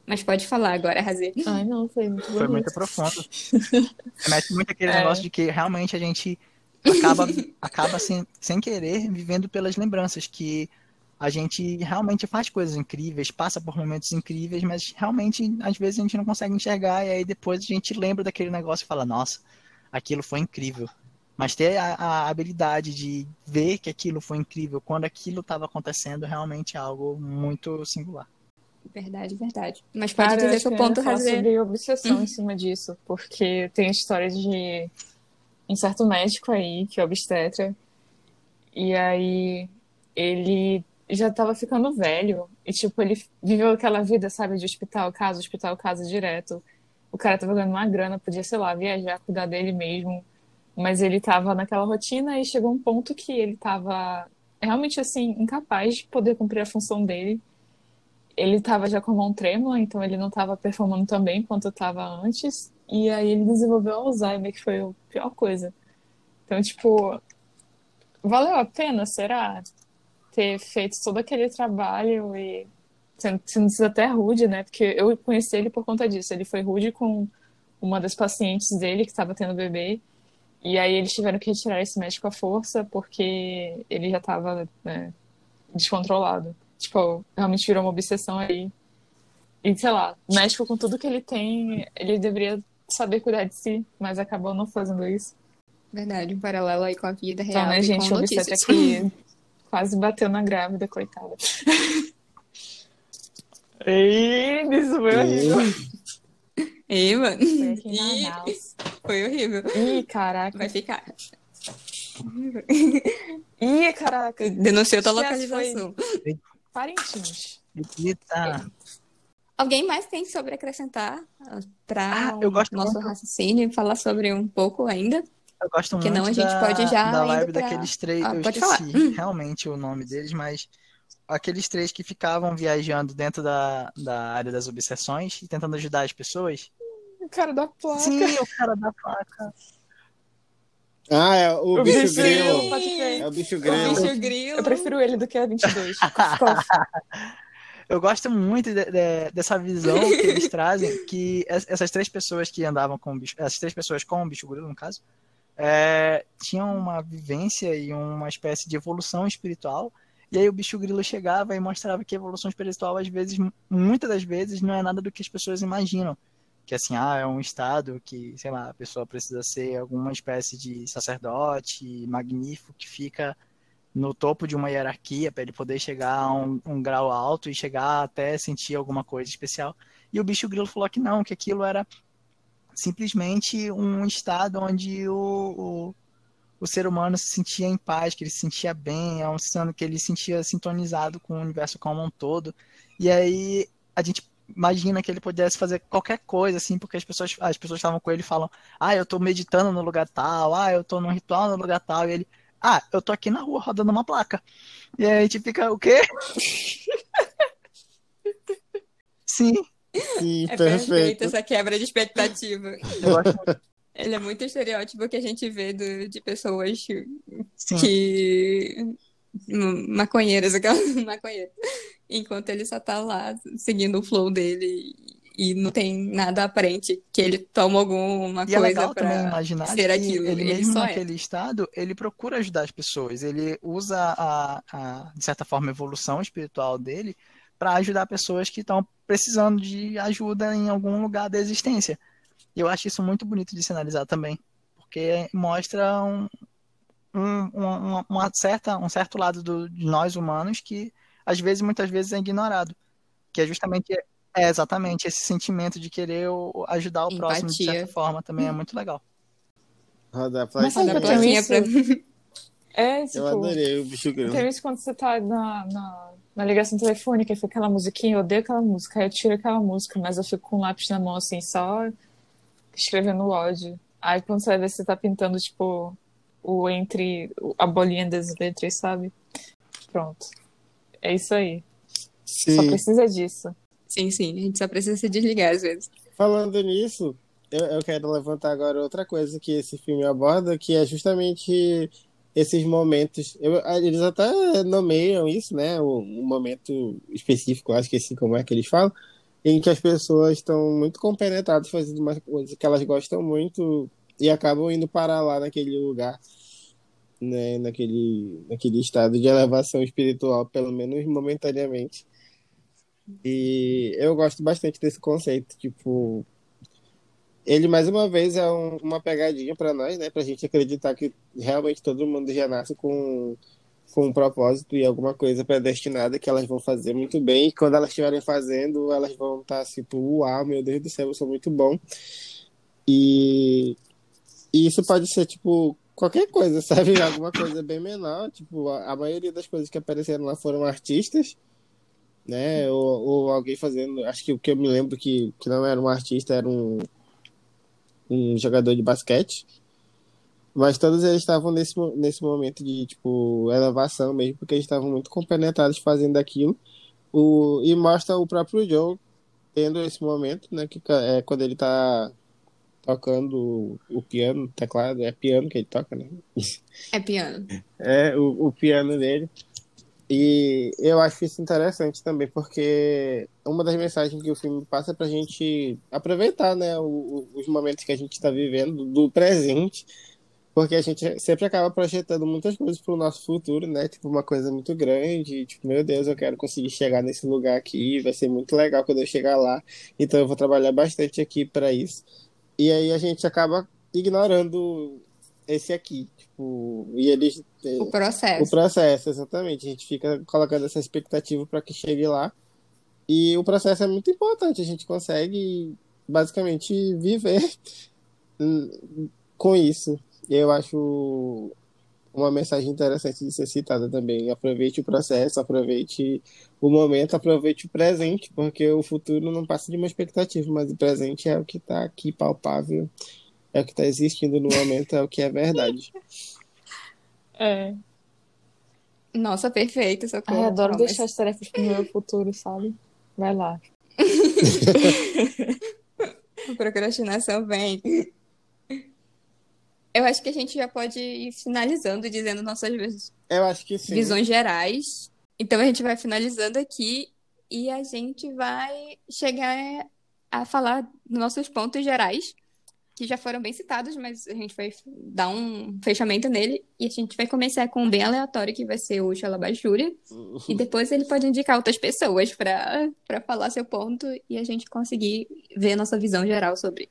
Mas pode falar agora, Razê. Ai, não, foi muito Foi bonito. muito profundo. Mete muito aquele É. negócio de que realmente a gente acaba, acaba sem, sem querer vivendo pelas lembranças, que a gente realmente faz coisas incríveis, passa por momentos incríveis, mas realmente às vezes a gente não consegue enxergar e aí depois a gente lembra daquele negócio e fala, nossa, aquilo foi incrível. Mas ter a, a habilidade de ver que aquilo foi incrível quando aquilo estava acontecendo realmente é algo muito singular. Verdade, verdade. Mas pode Cara, dizer que eu ia ponto, Razê. sobre obsessão em cima disso, porque tem história de um certo médico aí, que é obstetra, e aí ele já tava ficando velho, e tipo, ele viveu aquela vida, sabe, de hospital, casa, hospital, casa direto. O cara tava ganhando uma grana, podia, sei lá, viajar, cuidar dele mesmo, mas ele tava naquela rotina e chegou um ponto que ele tava realmente, assim, incapaz de poder cumprir a função dele. ele tava já com mão trêmula, então ele não tava performando tão bem quanto tava antes. E aí ele desenvolveu Alzheimer, que foi a pior coisa. Então, tipo, valeu a pena, será? Ter feito todo aquele trabalho e sendo, sendo até rude, né? Porque eu conheci ele por conta disso. Ele foi rude com uma das pacientes dele que estava tendo bebê. E aí eles tiveram que retirar esse médico à força porque ele já estava né, descontrolado. Tipo, realmente virou uma obsessão aí. E sei lá, o médico com tudo que ele tem, ele deveria saber cuidar de si, mas acabou não fazendo isso. Verdade, um paralelo aí com a vida real. Então, né, gente, o obstetra que quase bateu na grávida, coitada. Ei, isso foi horrível. Ei, mano. Foi aqui Foi horrível. Ih, caraca. Vai ficar. Ih, caraca. Denunciou tua localização. Foi... Parintins. Eita. Alguém mais tem sobre acrescentar para ah, eu gosto nosso muito. raciocínio e falar sobre um pouco ainda? Eu gosto Porque muito não, a gente da, pode já da live pra... daqueles três. Ah, eu pode esqueci falar. realmente o nome deles, mas aqueles três que ficavam viajando dentro da, da área das obsessões e tentando ajudar as pessoas. O cara da placa. Sim, o cara da placa. Ah, é o, O bicho bicho grilo. É o bicho O grilo. bicho grilo. Eu prefiro ele do que a 22. Eu gosto muito de- de- dessa visão que eles trazem, que es- essas três pessoas que andavam com o bicho, essas três pessoas com o bicho grilo, no caso, é, tinham uma vivência e uma espécie de evolução espiritual. E aí o bicho grilo chegava e mostrava que a evolução espiritual, às vezes, muitas das vezes, não é nada do que as pessoas imaginam. Que assim, ah, é um estado que, sei lá, a pessoa precisa ser alguma espécie de sacerdote magnífico que fica no topo de uma hierarquia para ele poder chegar a um, um grau alto e chegar até sentir alguma coisa especial. E o bicho grilo falou que não, que aquilo era simplesmente um estado onde o, o, o ser humano se sentia em paz, que ele se sentia bem, é um estado que ele se sentia sintonizado com o universo como um todo. E aí a gente imagina que ele pudesse fazer qualquer coisa, assim, porque as pessoas as pessoas estavam com ele e falam, ah, eu tô meditando no lugar tal, ah, eu tô num ritual no lugar tal, e ele, ah, eu tô aqui na rua rodando uma placa. E aí a gente fica, o quê? Sim, Sim, É perfeito perfeito. essa quebra de expectativa. eu muito. Ele é muito estereótipo que a gente vê do- de pessoas Sim. que. Maconheiras, aquelas maconheiras. Enquanto ele só tá lá seguindo o flow dele e não tem nada aparente que ele toma alguma E é coisa legal pra também imaginar ser aquilo. ele Ele mesmo é. naquele estado, ele procura ajudar as pessoas. Ele usa a, a de certa forma, a evolução espiritual dele para ajudar pessoas que estão precisando de ajuda em algum lugar da existência. E eu acho isso muito bonito de se analisar também, porque mostra um, um, uma, uma certa, um certo lado do, de nós humanos que às vezes, muitas vezes, é ignorado. Que é justamente é exatamente esse sentimento de querer ajudar o próximo de Empatia. certa forma também é muito legal. Roda a plaquinha. tenho plaquinha isso? É, tipo, Eu adorei o bicho grilo. tem isso quando você tá na, na, na ligação telefônica e fica aquela musiquinha, eu odeio aquela música, aí eu tiro aquela música, mas eu fico com um lápis na mão, assim, só escrevendo o ódio. Aí quando você vai ver, você tá pintando, tipo, o entre, a bolinha das letras, sabe? Pronto. É isso aí. Só Sim. precisa disso. Sim, sim, a gente só precisa se desligar às vezes. Falando nisso, eu, eu quero levantar agora outra coisa que esse filme aborda, que é justamente esses momentos. eu- eles até nomeiam isso, né? Um, um momento específico, acho que assim como é que eles falam, em que as pessoas estão muito compenetradas fazendo uma coisa que elas gostam muito e acabam indo parar lá naquele lugar, né? Naquele, naquele estado de elevação espiritual, pelo menos momentaneamente. E eu gosto bastante desse conceito, tipo, ele mais uma vez é um- uma pegadinha pra nós, né, pra gente acreditar que realmente todo mundo já nasce com com um propósito e alguma coisa predestinada que elas vão fazer muito bem, e quando elas estiverem fazendo, elas vão estar tipo, uau, meu Deus do céu, eu sou muito bom. E, e isso pode ser tipo qualquer coisa, sabe? Alguma coisa bem menor, tipo, a, a maioria das coisas que apareceram lá foram artistas né? Ou, ou alguém fazendo. Acho que o que eu me lembro que, que não era um artista, era um, um jogador de basquete. Mas todos eles estavam nesse, nesse momento de, tipo, elevação mesmo, porque eles estavam muito compenetrados fazendo aquilo. O, e mostra o próprio Joe tendo esse momento, né? Que é quando ele tá tocando o piano, teclado, é piano que ele toca, né? É piano. É, o, o piano dele. E eu acho isso interessante também, porque uma das mensagens que o filme passa é pra gente aproveitar, né, o, os momentos que a gente está vivendo, do presente, porque a gente sempre acaba projetando muitas coisas pro nosso futuro, né, tipo uma coisa muito grande, tipo, meu Deus, eu quero conseguir chegar nesse lugar aqui, vai ser muito legal quando eu chegar lá, então eu vou trabalhar bastante aqui para isso. E aí a gente acaba ignorando esse aqui, tipo, e eles o processo. O processo, exatamente. A gente fica colocando essa expectativa para que chegue lá. E o processo é muito importante. A gente consegue basicamente viver com isso. Eu acho uma mensagem interessante de ser citada também. Aproveite o processo, aproveite o momento, aproveite o presente, porque o futuro não passa de uma expectativa, mas o presente é o que está aqui palpável é o que está existindo no momento, é o que é verdade. É. Nossa, perfeito. Ai, adoro deixar as tarefas para o meu futuro, sabe? Vai lá. Procrastinação vem. Eu acho que a gente já pode ir finalizando, dizendo nossas Eu acho que sim. visões gerais. Então a gente vai finalizando aqui e a gente vai chegar a falar dos nossos pontos gerais que já foram bem citados, mas a gente vai dar um fechamento nele e a gente vai começar com um bem aleatório que vai ser o Xalabajúria. E depois ele pode indicar outras pessoas para falar seu ponto e a gente conseguir ver a nossa visão geral sobre.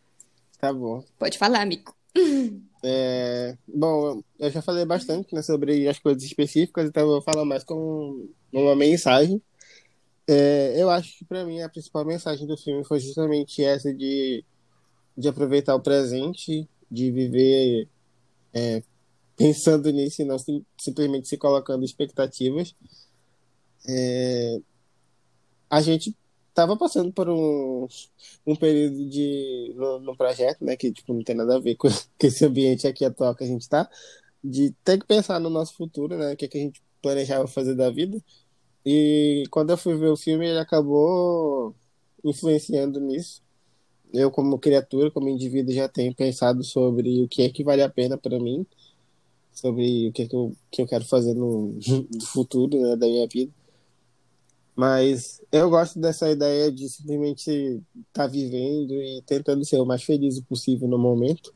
Tá bom. Pode falar, amigo. É, bom, eu já falei bastante né, sobre as coisas específicas, então eu vou falar mais com uma mensagem. É, eu acho que para mim a principal mensagem do filme foi justamente essa de de aproveitar o presente, de viver é, pensando nisso e não sim, simplesmente se colocando expectativas. É, a gente estava passando por um, um período de no, no, projeto, né, que tipo não tem nada a ver com, com esse ambiente aqui atual que a gente está, de ter que pensar no nosso futuro, né, o que, é que a gente planejava fazer da vida. E quando eu fui ver o filme, ele acabou influenciando nisso eu como criatura, como indivíduo, já tenho pensado sobre o que é que vale a pena para mim, sobre o que é que eu, que eu quero fazer no, no futuro né, da minha vida. Mas eu gosto dessa ideia de simplesmente estar tá vivendo e tentando ser o mais feliz possível no momento.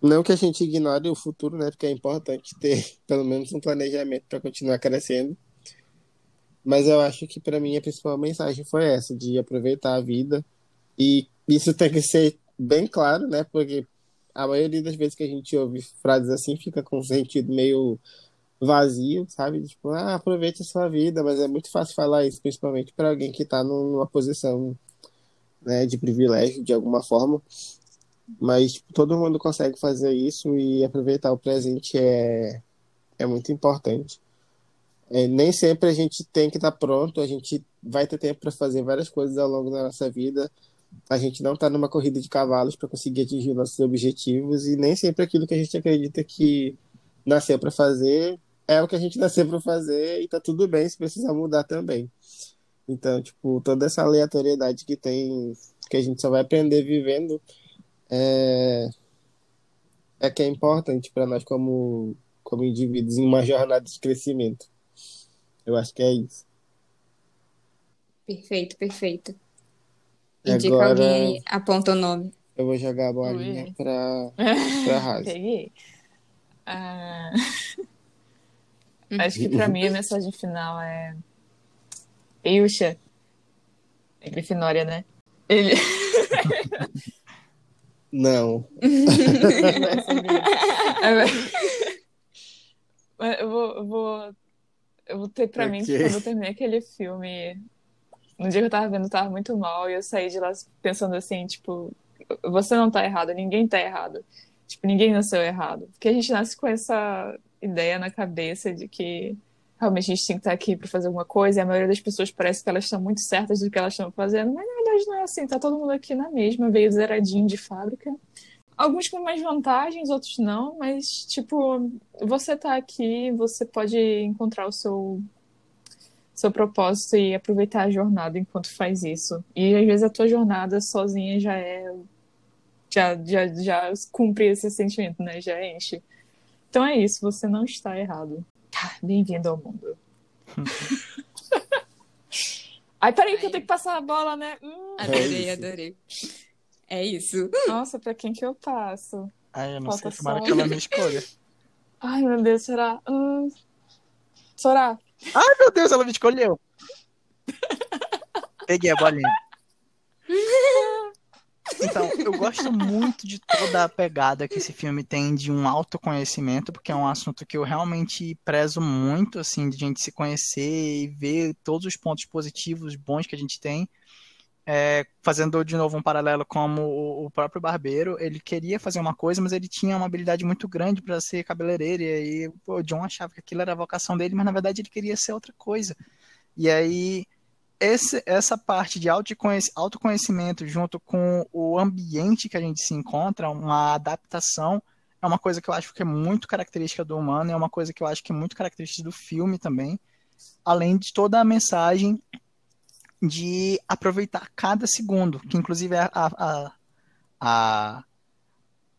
Não que a gente ignore o futuro, né? Porque é importante ter pelo menos um planejamento para continuar crescendo. Mas eu acho que para mim a principal mensagem foi essa, de aproveitar a vida e isso tem que ser bem claro, né? Porque a maioria das vezes que a gente ouve frases assim fica com um sentido meio vazio, sabe? Tipo, ah, aproveite a sua vida, mas é muito fácil falar isso, principalmente para alguém que está numa posição né, de privilégio de alguma forma. Mas tipo, todo mundo consegue fazer isso e aproveitar o presente é, é muito importante. É, nem sempre a gente tem que estar tá pronto, a gente vai ter tempo para fazer várias coisas ao longo da nossa vida a gente não está numa corrida de cavalos para conseguir atingir nossos objetivos e nem sempre aquilo que a gente acredita que nasceu para fazer é o que a gente nasceu para fazer e tá tudo bem se precisar mudar também. Então, tipo, toda essa aleatoriedade que tem, que a gente só vai aprender vivendo, é, é que é importante para nós como, como indivíduos em uma jornada de crescimento. Eu acho que é isso. Perfeito, perfeito. Indica Agora, alguém aí, aponta o nome. Eu vou jogar a bolinha para pra Razi. Peguei. Ah, acho que para mim a mensagem final é. Eusha. É Grifinória, né? Ele. Não. eu vou, eu vou, eu vou ter pra okay. mim que quando eu terminar aquele filme no dia que eu tava vendo, eu tava muito mal, e eu saí de lá pensando assim, tipo, você não tá errado, ninguém tá errado. Tipo, ninguém nasceu errado. Porque a gente nasce com essa ideia na cabeça de que realmente a gente tem que estar aqui para fazer alguma coisa, e a maioria das pessoas parece que elas estão muito certas do que elas estão fazendo, mas na verdade não é assim, tá todo mundo aqui na mesma, veio zeradinho de fábrica. Alguns com mais vantagens, outros não, mas, tipo, você tá aqui, você pode encontrar o seu seu propósito e aproveitar a jornada enquanto faz isso. E às vezes a tua jornada sozinha já é já já já cumpre esse sentimento, né? Já enche. Então é isso, você não está errado. Ah, bem-vindo ao mundo. Ai, peraí, que eu tenho que passar a bola, né? Hum. Adorei, é adorei. É isso. Nossa, pra quem que eu passo? Ai, eu não Falta sei, tomara que ela me escolha. Ai, meu Deus, será? Hum... Sorá. Ai, meu Deus, ela me escolheu. Peguei a bolinha. Então, eu gosto muito de toda a pegada que esse filme tem de um autoconhecimento, porque é um assunto que eu realmente prezo muito, assim, de a gente se conhecer e ver todos os pontos positivos, bons que a gente tem. É, fazendo de novo um paralelo como o próprio barbeiro, ele queria fazer uma coisa, mas ele tinha uma habilidade muito grande para ser cabeleireiro, e aí pô, o John achava que aquilo era a vocação dele, mas na verdade ele queria ser outra coisa. E aí esse, essa parte de autoconhecimento junto com o ambiente que a gente se encontra, uma adaptação, é uma coisa que eu acho que é muito característica do humano, é uma coisa que eu acho que é muito característica do filme também, além de toda a mensagem de aproveitar cada segundo, que inclusive é a, a, a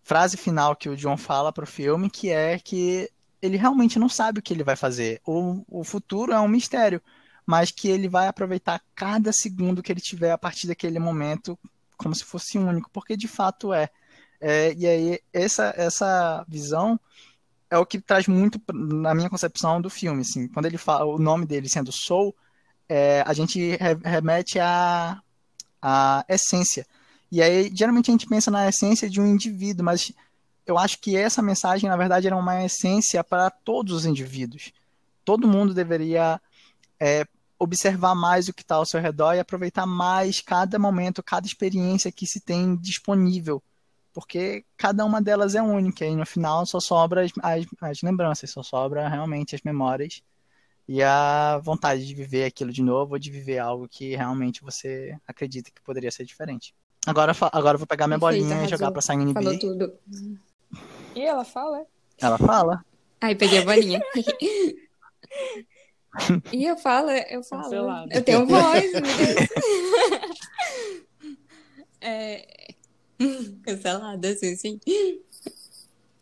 frase final que o John fala para o filme, que é que ele realmente não sabe o que ele vai fazer. O, o futuro é um mistério mas que ele vai aproveitar cada segundo que ele tiver a partir daquele momento como se fosse único, porque de fato é. é e aí, essa, essa visão é o que traz muito, na minha concepção, do filme. Assim. Quando ele fala o nome dele sendo Soul, é, a gente remete à, à essência. E aí, geralmente, a gente pensa na essência de um indivíduo, mas eu acho que essa mensagem, na verdade, era uma essência para todos os indivíduos. Todo mundo deveria é, observar mais o que está ao seu redor e aproveitar mais cada momento, cada experiência que se tem disponível. Porque cada uma delas é única e no final só sobra as, as, as lembranças, só sobra realmente as memórias e a vontade de viver aquilo de novo ou de viver algo que realmente você acredita que poderia ser diferente. Agora, agora eu vou pegar minha Perfeita, bolinha e jogar pra Sign Falou tudo. E ela fala? Ela fala. Aí peguei a bolinha. E eu falo, eu falo. Cancelado. Eu tenho voz, meu Deus. é... Cancelada, sim, sim.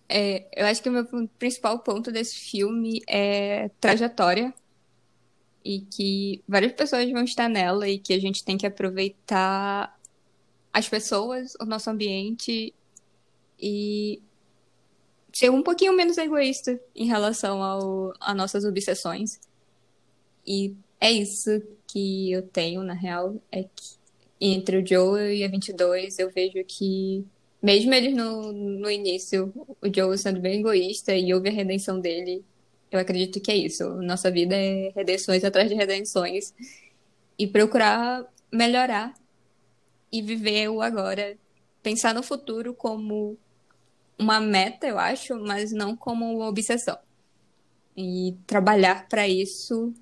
É, eu acho que o meu principal ponto desse filme é trajetória. E que várias pessoas vão estar nela e que a gente tem que aproveitar as pessoas, o nosso ambiente e ser um pouquinho menos egoísta em relação ao, a nossas obsessões. E é isso que eu tenho, na real, é que entre o Joe e a 22, eu vejo que, mesmo eles no, no início, o Joe sendo bem egoísta e houve a redenção dele, eu acredito que é isso. Nossa vida é redenções atrás de redenções e procurar melhorar e viver o agora. Pensar no futuro como uma meta, eu acho, mas não como uma obsessão. E trabalhar para isso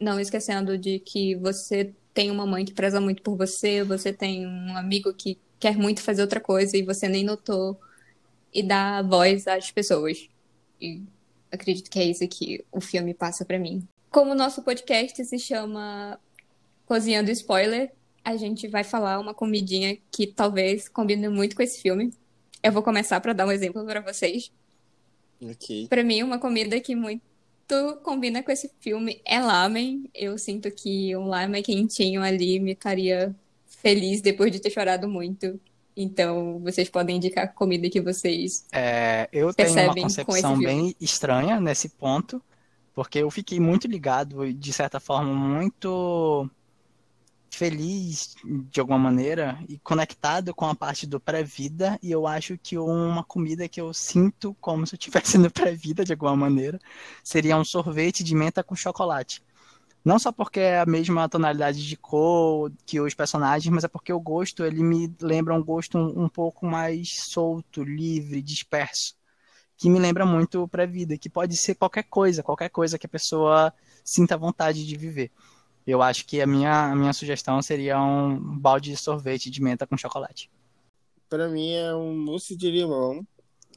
não esquecendo de que você tem uma mãe que preza muito por você, você tem um amigo que quer muito fazer outra coisa e você nem notou, e dá voz às pessoas. E acredito que é isso que o filme passa para mim. Como o nosso podcast se chama Cozinhando Spoiler, a gente vai falar uma comidinha que talvez combine muito com esse filme. Eu vou começar para dar um exemplo para vocês. Ok. Para mim, uma comida que muito combina com esse filme é lamen. Eu sinto que um lamen quentinho ali me faria feliz depois de ter chorado muito. Então, vocês podem indicar a comida que vocês é, Eu tenho uma concepção bem estranha nesse ponto, porque eu fiquei muito ligado, de certa forma, muito feliz de alguma maneira e conectado com a parte do pré-vida e eu acho que uma comida que eu sinto como se eu estivesse no pré-vida de alguma maneira seria um sorvete de menta com chocolate. Não só porque é a mesma tonalidade de cor que os personagens, mas é porque o gosto ele me lembra um gosto um, um pouco mais solto, livre, disperso, que me lembra muito o pré-vida, que pode ser qualquer coisa, qualquer coisa que a pessoa sinta vontade de viver. Eu acho que a minha, a minha sugestão seria um balde de sorvete de menta com chocolate. Para mim é um mousse de limão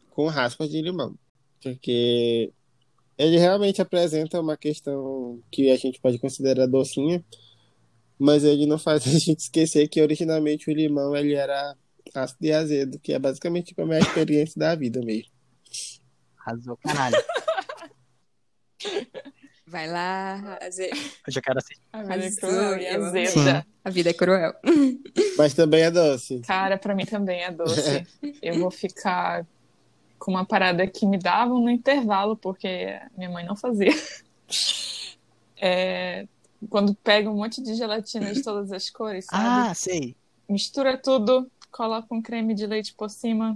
com raspas de limão. Porque ele realmente apresenta uma questão que a gente pode considerar docinha, mas ele não faz a gente esquecer que originalmente o limão ele era ácido e azedo, que é basicamente tipo, a minha experiência da vida mesmo. Arrasou, caralho. Vai lá. Eu já quero assistir. A vida é cruel e azeda. A vida é cruel. Mas também é doce. Cara, pra mim também é doce. Eu vou ficar com uma parada que me davam no intervalo, porque minha mãe não fazia. É, quando pega um monte de gelatina de todas as cores, sabe? Ah, sei. Mistura tudo, coloca um creme de leite por cima.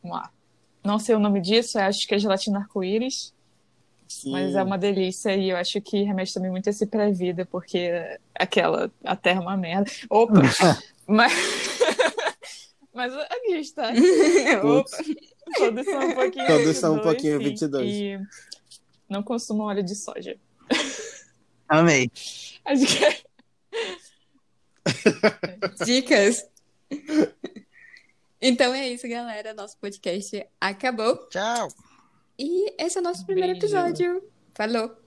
Vamos lá. Não sei o nome disso, acho que é gelatina arco-íris, Sim. mas é uma delícia e eu acho que remete também muito a esse pré-vida, porque aquela, a terra é uma merda. Opa! mas, mas aqui está. Putz. Todos são um pouquinho Todos são um 22, pouquinho sim. 22. E não consumam óleo de soja. Amei. Acho que é Dicas. Então é isso, galera. Nosso podcast acabou. Tchau. E esse é o nosso primeiro Beijo. episódio. Falou!